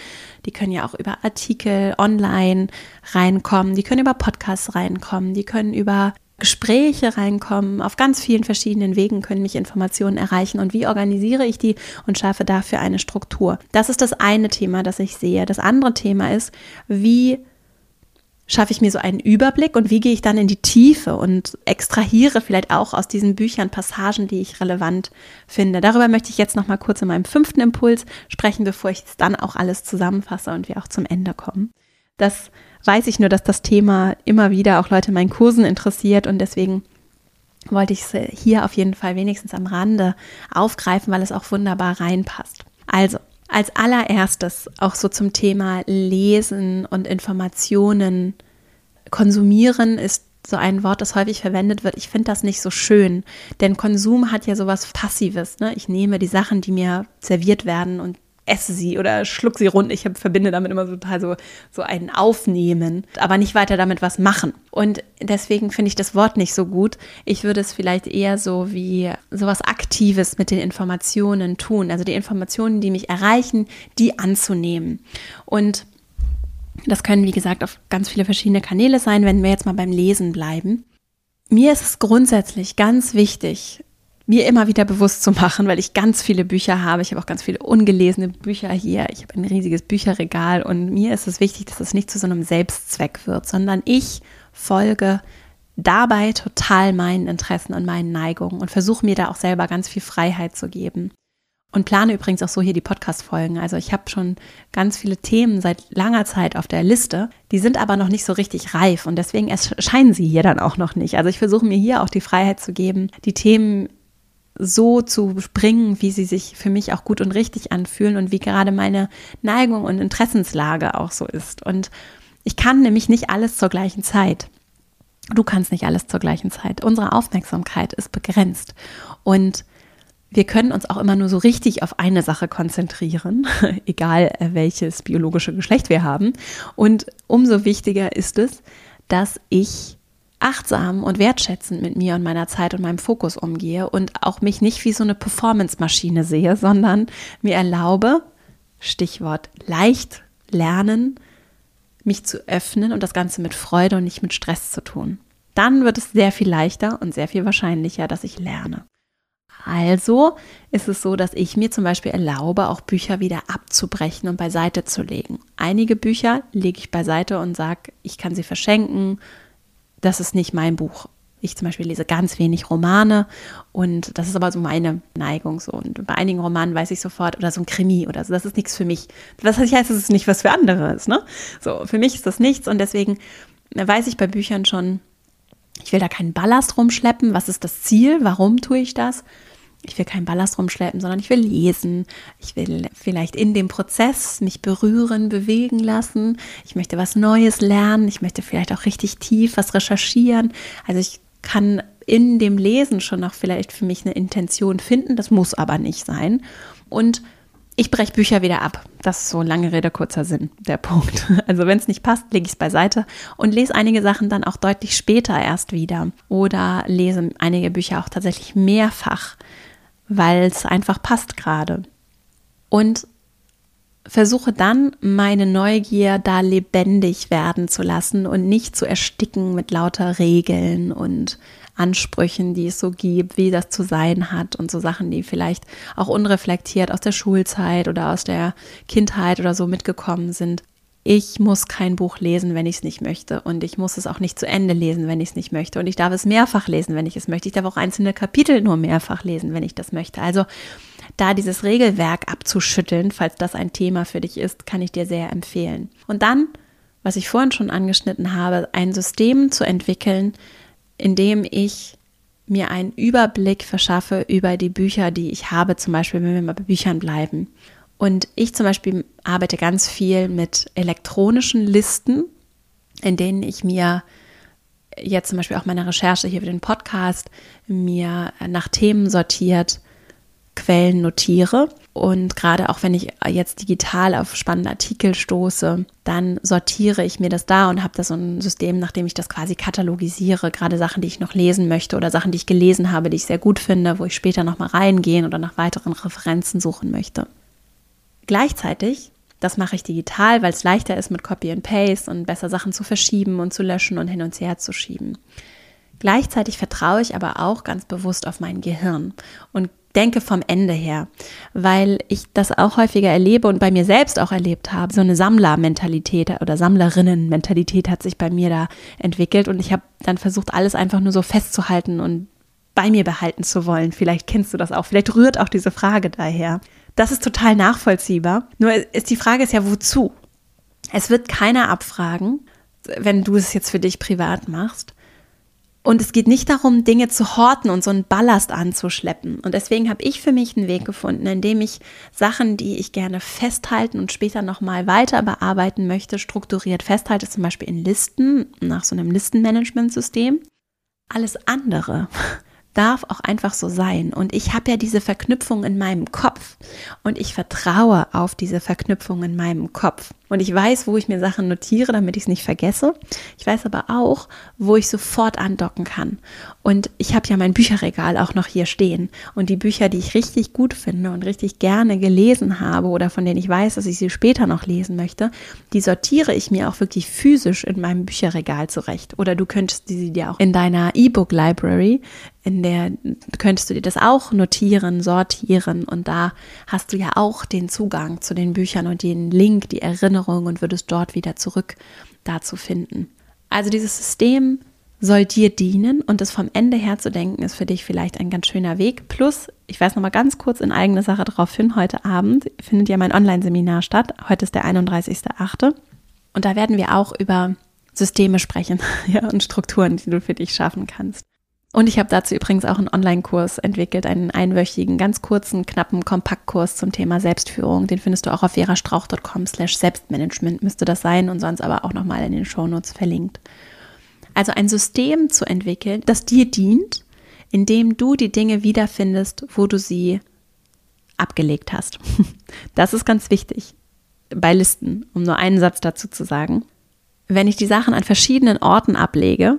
die können ja auch über Artikel online reinkommen, die können über Podcasts reinkommen, die können über Gespräche reinkommen. Auf ganz vielen verschiedenen Wegen können mich Informationen erreichen. Und wie organisiere ich die und schaffe dafür eine Struktur? Das ist das eine Thema, das ich sehe. Das andere Thema ist, wie schaffe ich mir so einen Überblick und wie gehe ich dann in die Tiefe und extrahiere vielleicht auch aus diesen Büchern Passagen, die ich relevant finde. Darüber möchte ich jetzt noch mal kurz in meinem fünften Impuls sprechen, bevor ich es dann auch alles zusammenfasse und wir auch zum Ende kommen. Das weiß ich nur, dass das Thema immer wieder auch Leute in meinen Kursen interessiert und deswegen wollte ich es hier auf jeden Fall wenigstens am Rande aufgreifen, weil es auch wunderbar reinpasst. Also, als allererstes auch so zum Thema Lesen und Informationen konsumieren ist so ein Wort, das häufig verwendet wird. Ich finde das nicht so schön, denn Konsum hat ja sowas Passives. Ne? Ich nehme die Sachen, die mir serviert werden und esse sie oder schluck sie rund. Ich verbinde damit immer total so, so ein Aufnehmen, aber nicht weiter damit was machen. Und deswegen finde ich das Wort nicht so gut. Ich würde es vielleicht eher so wie sowas Aktives mit den Informationen tun. Also die Informationen, die mich erreichen, die anzunehmen. Und Das können, wie gesagt, auf ganz viele verschiedene Kanäle sein, wenn wir jetzt mal beim Lesen bleiben. Mir ist es grundsätzlich ganz wichtig, mir immer wieder bewusst zu machen, weil ich ganz viele Bücher habe. Ich habe auch ganz viele ungelesene Bücher hier. Ich habe ein riesiges Bücherregal und mir ist es wichtig, dass es nicht zu so einem Selbstzweck wird, sondern ich folge dabei total meinen Interessen und meinen Neigungen und versuche mir da auch selber ganz viel Freiheit zu geben. Und plane übrigens auch so hier die Podcast-Folgen. Also ich habe schon ganz viele Themen seit langer Zeit auf der Liste. Die sind aber noch nicht so richtig reif und deswegen erscheinen sie hier dann auch noch nicht. Also ich versuche mir hier auch die Freiheit zu geben, die Themen so zu bringen, wie sie sich für mich auch gut und richtig anfühlen und wie gerade meine Neigung und Interessenslage auch so ist. Und ich kann nämlich nicht alles zur gleichen Zeit. Du kannst nicht alles zur gleichen Zeit. Unsere Aufmerksamkeit ist begrenzt. Und wir können uns auch immer nur so richtig auf eine Sache konzentrieren, egal äh, welches biologische Geschlecht wir haben. Und umso wichtiger ist es, dass ich achtsam und wertschätzend mit mir und meiner Zeit und meinem Fokus umgehe und auch mich nicht wie so eine Performance-Maschine sehe, sondern mir erlaube, Stichwort leicht lernen, mich zu öffnen und das Ganze mit Freude und nicht mit Stress zu tun. Dann wird es sehr viel leichter und sehr viel wahrscheinlicher, dass ich lerne. Also ist es so, dass ich mir zum Beispiel erlaube, auch Bücher wieder abzubrechen und beiseite zu legen. Einige Bücher lege ich beiseite und sage, ich kann sie verschenken, das ist nicht mein Buch. Ich zum Beispiel lese ganz wenig Romane und das ist aber so meine Neigung. So. Und bei einigen Romanen weiß ich sofort, oder so ein Krimi oder so, das ist nichts für mich. Was heißt, es ist nicht was für andere ist. Ne? So, für mich ist das nichts und deswegen weiß ich bei Büchern schon, ich will da keinen Ballast rumschleppen. Was ist das Ziel? Warum tue ich das? Ich will keinen Ballast rumschleppen, sondern ich will lesen. Ich will vielleicht in dem Prozess mich berühren, bewegen lassen. Ich möchte was Neues lernen. Ich möchte vielleicht auch richtig tief was recherchieren. Also ich kann in dem Lesen schon noch vielleicht für mich eine Intention finden. Das muss aber nicht sein. Und ich breche Bücher wieder ab. Das ist so lange Rede, kurzer Sinn, der Punkt. Also wenn es nicht passt, lege ich es beiseite und lese einige Sachen dann auch deutlich später erst wieder. Oder lese einige Bücher auch tatsächlich mehrfach weil es einfach passt gerade. Und versuche dann meine Neugier da lebendig werden zu lassen und nicht zu ersticken mit lauter Regeln und Ansprüchen, die es so gibt, wie das zu sein hat und so Sachen, die vielleicht auch unreflektiert aus der Schulzeit oder aus der Kindheit oder so mitgekommen sind ich muss kein Buch lesen, wenn ich es nicht möchte. Und ich muss es auch nicht zu Ende lesen, wenn ich es nicht möchte. Und ich darf es mehrfach lesen, wenn ich es möchte. Ich darf auch einzelne Kapitel nur mehrfach lesen, wenn ich das möchte. Also da dieses Regelwerk abzuschütteln, falls das ein Thema für dich ist, kann ich dir sehr empfehlen. Und dann, was ich vorhin schon angeschnitten habe, ein System zu entwickeln, in dem ich mir einen Überblick verschaffe über die Bücher, die ich habe, zum Beispiel, wenn wir mal bei Büchern bleiben. Und ich zum Beispiel arbeite ganz viel mit elektronischen Listen, in denen ich mir jetzt zum Beispiel auch meine Recherche hier für den Podcast mir nach Themen sortiert Quellen notiere. Und gerade auch wenn ich jetzt digital auf spannende Artikel stoße, dann sortiere ich mir das da und habe da so ein System, nachdem ich das quasi katalogisiere. Gerade Sachen, die ich noch lesen möchte oder Sachen, die ich gelesen habe, die ich sehr gut finde, wo ich später nochmal reingehen oder nach weiteren Referenzen suchen möchte. Gleichzeitig, das mache ich digital, weil es leichter ist mit Copy and Paste und besser Sachen zu verschieben und zu löschen und hin und her zu schieben. Gleichzeitig vertraue ich aber auch ganz bewusst auf mein Gehirn und denke vom Ende her, weil ich das auch häufiger erlebe und bei mir selbst auch erlebt habe. So eine Sammlermentalität oder Sammlerinnenmentalität hat sich bei mir da entwickelt und ich habe dann versucht, alles einfach nur so festzuhalten und bei mir behalten zu wollen. Vielleicht kennst du das auch. Vielleicht rührt auch diese Frage daher. Das ist total nachvollziehbar. Nur ist die Frage ist ja, wozu? Es wird keiner abfragen, wenn du es jetzt für dich privat machst. Und es geht nicht darum, Dinge zu horten und so einen Ballast anzuschleppen. Und deswegen habe ich für mich einen Weg gefunden, indem ich Sachen, die ich gerne festhalten und später nochmal weiter bearbeiten möchte, strukturiert festhalte, zum Beispiel in Listen, nach so einem Listenmanagementsystem. Alles andere darf auch einfach so sein. Und ich habe ja diese Verknüpfung in meinem Kopf und ich vertraue auf diese Verknüpfung in meinem Kopf. Und ich weiß, wo ich mir Sachen notiere, damit ich es nicht vergesse. Ich weiß aber auch, wo ich sofort andocken kann. Und ich habe ja mein Bücherregal auch noch hier stehen. Und die Bücher, die ich richtig gut finde und richtig gerne gelesen habe oder von denen ich weiß, dass ich sie später noch lesen möchte, die sortiere ich mir auch wirklich physisch in meinem Bücherregal zurecht. Oder du könntest sie dir auch in deiner E-Book-Library in der könntest du dir das auch notieren, sortieren und da hast du ja auch den Zugang zu den Büchern und den Link, die Erinnerung und würdest dort wieder zurück dazu finden. Also dieses System soll dir dienen und es vom Ende her zu denken, ist für dich vielleicht ein ganz schöner Weg. Plus, ich weise noch mal ganz kurz in eigene Sache darauf hin, heute Abend findet ja mein Online-Seminar statt. Heute ist der 31.8. Und da werden wir auch über Systeme sprechen ja, und Strukturen, die du für dich schaffen kannst. Und ich habe dazu übrigens auch einen Online-Kurs entwickelt, einen einwöchigen, ganz kurzen, knappen Kompaktkurs zum Thema Selbstführung. Den findest du auch auf verastrauch.com slash Selbstmanagement müsste das sein und sonst aber auch nochmal in den Shownotes verlinkt. Also ein System zu entwickeln, das dir dient, indem du die Dinge wiederfindest, wo du sie abgelegt hast. Das ist ganz wichtig bei Listen, um nur einen Satz dazu zu sagen. Wenn ich die Sachen an verschiedenen Orten ablege,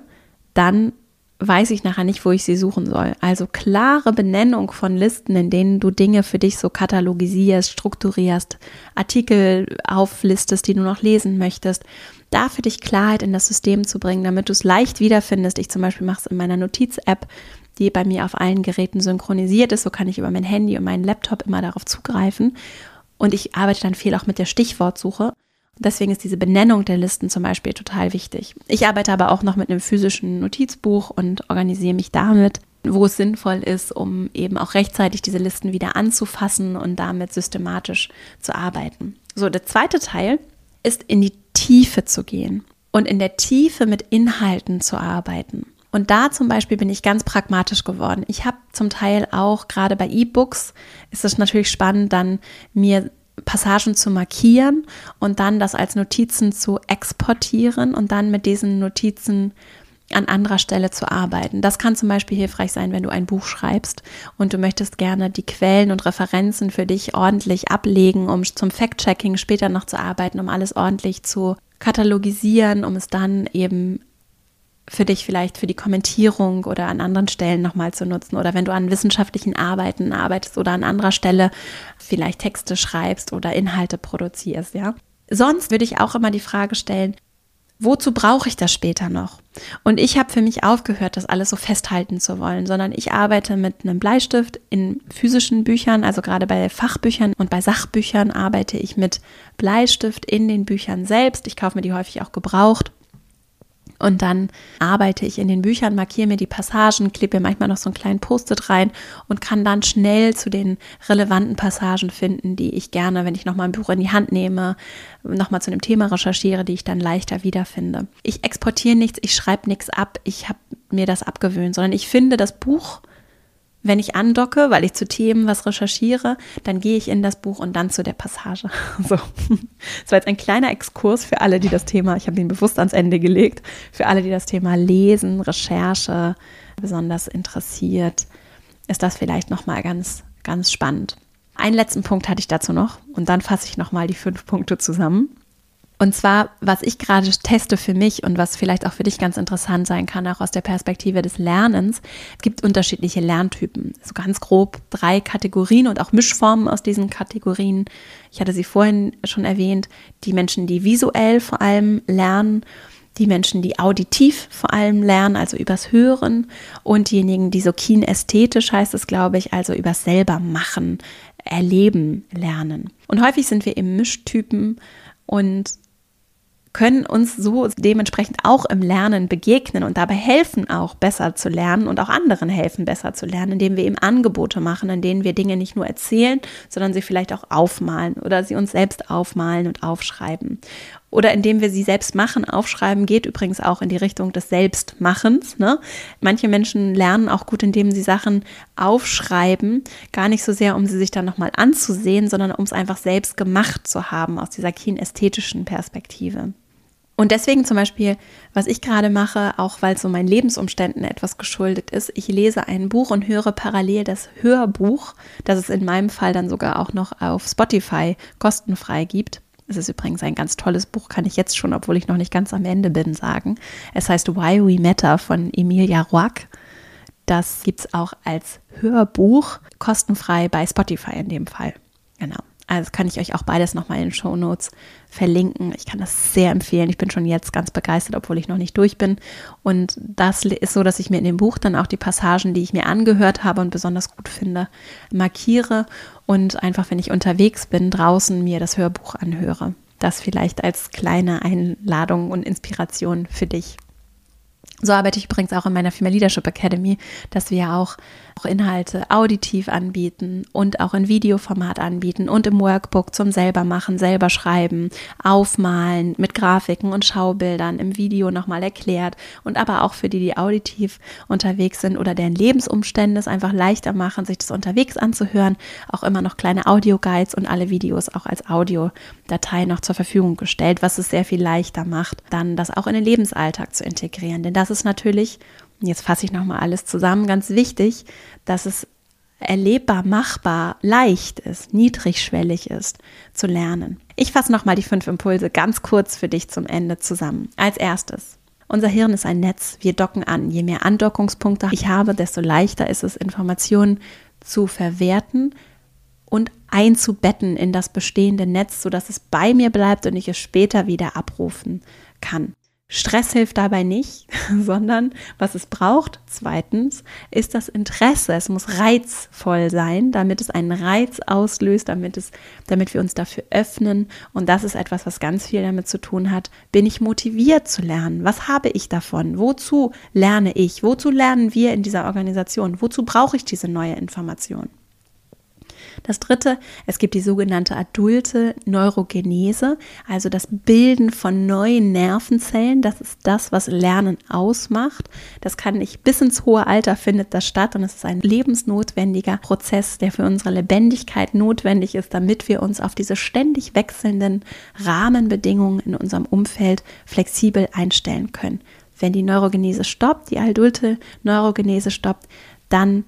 dann weiß ich nachher nicht, wo ich sie suchen soll. Also klare Benennung von Listen, in denen du Dinge für dich so katalogisierst, strukturierst, Artikel auflistest, die du noch lesen möchtest. Da für dich Klarheit in das System zu bringen, damit du es leicht wiederfindest. Ich zum Beispiel mache es in meiner Notiz-App, die bei mir auf allen Geräten synchronisiert ist. So kann ich über mein Handy und meinen Laptop immer darauf zugreifen. Und ich arbeite dann viel auch mit der Stichwortsuche. Deswegen ist diese Benennung der Listen zum Beispiel total wichtig. Ich arbeite aber auch noch mit einem physischen Notizbuch und organisiere mich damit, wo es sinnvoll ist, um eben auch rechtzeitig diese Listen wieder anzufassen und damit systematisch zu arbeiten. So, der zweite Teil ist in die Tiefe zu gehen und in der Tiefe mit Inhalten zu arbeiten. Und da zum Beispiel bin ich ganz pragmatisch geworden. Ich habe zum Teil auch gerade bei E-Books ist es natürlich spannend, dann mir Passagen zu markieren und dann das als Notizen zu exportieren und dann mit diesen Notizen an anderer Stelle zu arbeiten. Das kann zum Beispiel hilfreich sein, wenn du ein Buch schreibst und du möchtest gerne die Quellen und Referenzen für dich ordentlich ablegen, um zum Fact-Checking später noch zu arbeiten, um alles ordentlich zu katalogisieren, um es dann eben für dich vielleicht für die Kommentierung oder an anderen Stellen nochmal zu nutzen oder wenn du an wissenschaftlichen Arbeiten arbeitest oder an anderer Stelle vielleicht Texte schreibst oder Inhalte produzierst, ja. Sonst würde ich auch immer die Frage stellen, wozu brauche ich das später noch? Und ich habe für mich aufgehört, das alles so festhalten zu wollen, sondern ich arbeite mit einem Bleistift in physischen Büchern, also gerade bei Fachbüchern und bei Sachbüchern arbeite ich mit Bleistift in den Büchern selbst. Ich kaufe mir die häufig auch gebraucht und dann arbeite ich in den Büchern, markiere mir die Passagen, klebe manchmal noch so einen kleinen Post-it rein und kann dann schnell zu den relevanten Passagen finden, die ich gerne, wenn ich nochmal ein Buch in die Hand nehme, nochmal zu einem Thema recherchiere, die ich dann leichter wiederfinde. Ich exportiere nichts, ich schreibe nichts ab, ich habe mir das abgewöhnt, sondern ich finde das Buch wenn ich andocke, weil ich zu Themen was recherchiere, dann gehe ich in das Buch und dann zu der Passage. So, das war jetzt ein kleiner Exkurs für alle, die das Thema, ich habe ihn bewusst ans Ende gelegt, für alle, die das Thema Lesen, Recherche besonders interessiert, ist das vielleicht nochmal ganz, ganz spannend. Einen letzten Punkt hatte ich dazu noch und dann fasse ich nochmal die fünf Punkte zusammen. Und zwar, was ich gerade teste für mich und was vielleicht auch für dich ganz interessant sein kann, auch aus der Perspektive des Lernens. Es gibt unterschiedliche Lerntypen. So ganz grob drei Kategorien und auch Mischformen aus diesen Kategorien. Ich hatte sie vorhin schon erwähnt. Die Menschen, die visuell vor allem lernen, die Menschen, die auditiv vor allem lernen, also übers Hören und diejenigen, die so kinästhetisch heißt es, glaube ich, also übers selber machen, erleben lernen. Und häufig sind wir eben Mischtypen und können uns so dementsprechend auch im Lernen begegnen und dabei helfen auch besser zu lernen und auch anderen helfen besser zu lernen, indem wir eben Angebote machen, in denen wir Dinge nicht nur erzählen, sondern sie vielleicht auch aufmalen oder sie uns selbst aufmalen und aufschreiben. Oder indem wir sie selbst machen, aufschreiben, geht übrigens auch in die Richtung des Selbstmachens. Ne? Manche Menschen lernen auch gut, indem sie Sachen aufschreiben, gar nicht so sehr, um sie sich dann nochmal anzusehen, sondern um es einfach selbst gemacht zu haben aus dieser kinästhetischen Perspektive. Und deswegen zum Beispiel, was ich gerade mache, auch weil so meinen Lebensumständen etwas geschuldet ist, ich lese ein Buch und höre parallel das Hörbuch, das es in meinem Fall dann sogar auch noch auf Spotify kostenfrei gibt Es ist übrigens ein ganz tolles Buch, kann ich jetzt schon, obwohl ich noch nicht ganz am Ende bin, sagen. Es heißt Why We Matter von Emilia Roack. Das gibt es auch als Hörbuch, kostenfrei bei Spotify in dem Fall. Genau. Also kann ich euch auch beides nochmal in den Show Notes verlinken. Ich kann das sehr empfehlen. Ich bin schon jetzt ganz begeistert, obwohl ich noch nicht durch bin. Und das ist so, dass ich mir in dem Buch dann auch die Passagen, die ich mir angehört habe und besonders gut finde, markiere und einfach, wenn ich unterwegs bin, draußen mir das Hörbuch anhöre. Das vielleicht als kleine Einladung und Inspiration für dich. So arbeite ich übrigens auch in meiner Female Leadership Academy, dass wir auch, auch Inhalte auditiv anbieten und auch in Videoformat anbieten und im Workbook zum selber machen, selber schreiben, aufmalen mit Grafiken und Schaubildern im Video nochmal erklärt und aber auch für die, die auditiv unterwegs sind oder deren Lebensumstände es einfach leichter machen, sich das unterwegs anzuhören, auch immer noch kleine Audio-Guides und alle Videos auch als Audiodatei noch zur Verfügung gestellt, was es sehr viel leichter macht, dann das auch in den Lebensalltag zu integrieren. Denn das ist natürlich, jetzt fasse ich nochmal alles zusammen, ganz wichtig, dass es erlebbar, machbar, leicht ist, niedrigschwellig ist, zu lernen. Ich fasse nochmal die fünf Impulse ganz kurz für dich zum Ende zusammen. Als erstes, unser Hirn ist ein Netz, wir docken an. Je mehr Andockungspunkte ich habe, desto leichter ist es, Informationen zu verwerten und einzubetten in das bestehende Netz, sodass es bei mir bleibt und ich es später wieder abrufen kann. Stress hilft dabei nicht, sondern was es braucht, zweitens, ist das Interesse. Es muss reizvoll sein, damit es einen Reiz auslöst, damit, es, damit wir uns dafür öffnen. Und das ist etwas, was ganz viel damit zu tun hat. Bin ich motiviert zu lernen? Was habe ich davon? Wozu lerne ich? Wozu lernen wir in dieser Organisation? Wozu brauche ich diese neue Information? Das dritte, es gibt die sogenannte adulte Neurogenese, also das Bilden von neuen Nervenzellen. Das ist das, was Lernen ausmacht. Das kann nicht bis ins hohe Alter findet das statt und es ist ein lebensnotwendiger Prozess, der für unsere Lebendigkeit notwendig ist, damit wir uns auf diese ständig wechselnden Rahmenbedingungen in unserem Umfeld flexibel einstellen können. Wenn die Neurogenese stoppt, die adulte Neurogenese stoppt, dann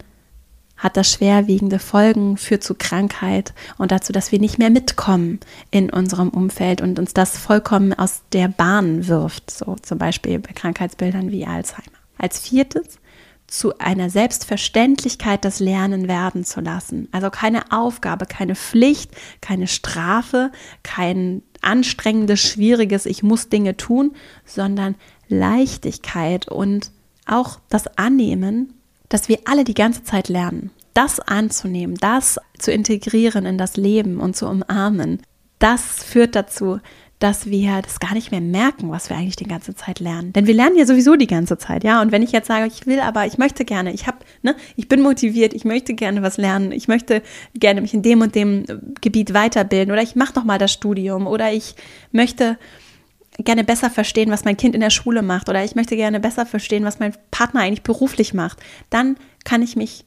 hat das schwerwiegende Folgen, führt zu Krankheit und dazu, dass wir nicht mehr mitkommen in unserem Umfeld und uns das vollkommen aus der Bahn wirft, so zum Beispiel bei Krankheitsbildern wie Alzheimer. Als viertes zu einer Selbstverständlichkeit das Lernen werden zu lassen. Also keine Aufgabe, keine Pflicht, keine Strafe, kein anstrengendes, schwieriges, ich muss Dinge tun, sondern Leichtigkeit und auch das Annehmen, dass wir alle die ganze Zeit lernen. Das anzunehmen, das zu integrieren in das Leben und zu umarmen, das führt dazu, dass wir das gar nicht mehr merken, was wir eigentlich die ganze Zeit lernen. Denn wir lernen ja sowieso die ganze Zeit, ja. Und wenn ich jetzt sage, ich will aber, ich möchte gerne, ich habe, ne, ich bin motiviert, ich möchte gerne was lernen, ich möchte gerne mich in dem und dem Gebiet weiterbilden oder ich mache noch mal das Studium oder ich möchte gerne besser verstehen, was mein Kind in der Schule macht. Oder ich möchte gerne besser verstehen, was mein Partner eigentlich beruflich macht, dann kann ich mich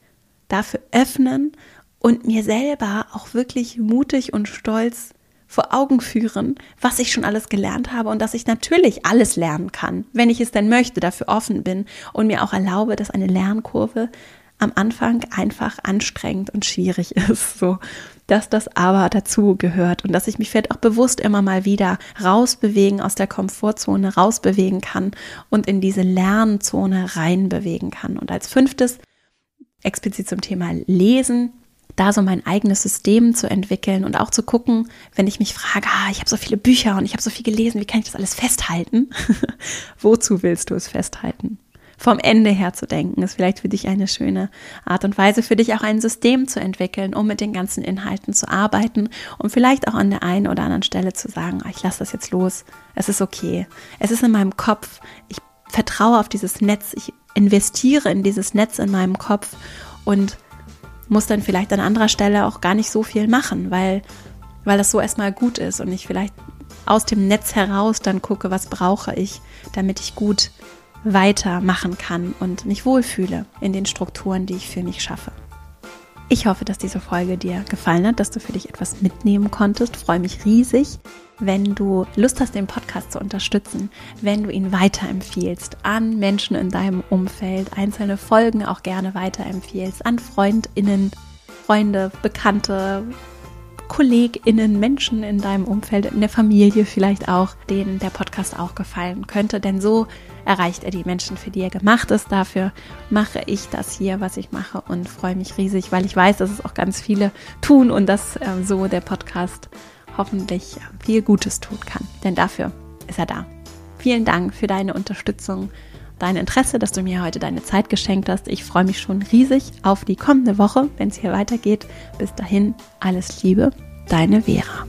dafür öffnen und mir selber auch wirklich mutig und stolz vor Augen führen, was ich schon alles gelernt habe und dass ich natürlich alles lernen kann, wenn ich es denn möchte, dafür offen bin und mir auch erlaube, dass eine Lernkurve am Anfang einfach anstrengend und schwierig ist, so dass das aber dazu gehört und dass ich mich vielleicht auch bewusst immer mal wieder rausbewegen aus der Komfortzone, rausbewegen kann und in diese Lernzone reinbewegen kann. Und als fünftes, explizit zum Thema Lesen, da so mein eigenes System zu entwickeln und auch zu gucken, wenn ich mich frage, ah, ich habe so viele Bücher und ich habe so viel gelesen, wie kann ich das alles festhalten? Wozu willst du es festhalten? Vom Ende her zu denken, ist vielleicht für dich eine schöne Art und Weise, für dich auch ein System zu entwickeln, um mit den ganzen Inhalten zu arbeiten und vielleicht auch an der einen oder anderen Stelle zu sagen, ah, ich lasse das jetzt los, es ist okay, es ist in meinem Kopf, ich vertraue auf dieses Netz, ich investiere in dieses Netz in meinem Kopf und muss dann vielleicht an anderer Stelle auch gar nicht so viel machen, weil, weil das so erstmal gut ist und ich vielleicht aus dem Netz heraus dann gucke, was brauche ich, damit ich gut weitermachen kann und mich wohlfühle in den Strukturen, die ich für mich schaffe. Ich hoffe, dass diese Folge dir gefallen hat, dass du für dich etwas mitnehmen konntest. Freue mich riesig, wenn du Lust hast, den Podcast zu unterstützen, wenn du ihn weiterempfiehlst an Menschen in deinem Umfeld, einzelne Folgen auch gerne weiterempfiehlst, an Freundinnen, Freunde, Bekannte, KollegInnen, Menschen in deinem Umfeld, in der Familie vielleicht auch, denen der Podcast auch gefallen könnte. Denn so erreicht er die Menschen, für die er gemacht ist. Dafür mache ich das hier, was ich mache und freue mich riesig, weil ich weiß, dass es auch ganz viele tun und dass äh, so der Podcast hoffentlich viel Gutes tun kann. Denn dafür ist er da. Vielen Dank für deine Unterstützung, dein Interesse, dass du mir heute deine Zeit geschenkt hast. Ich freue mich schon riesig auf die kommende Woche, wenn es hier weitergeht. Bis dahin, alles Liebe, deine Vera.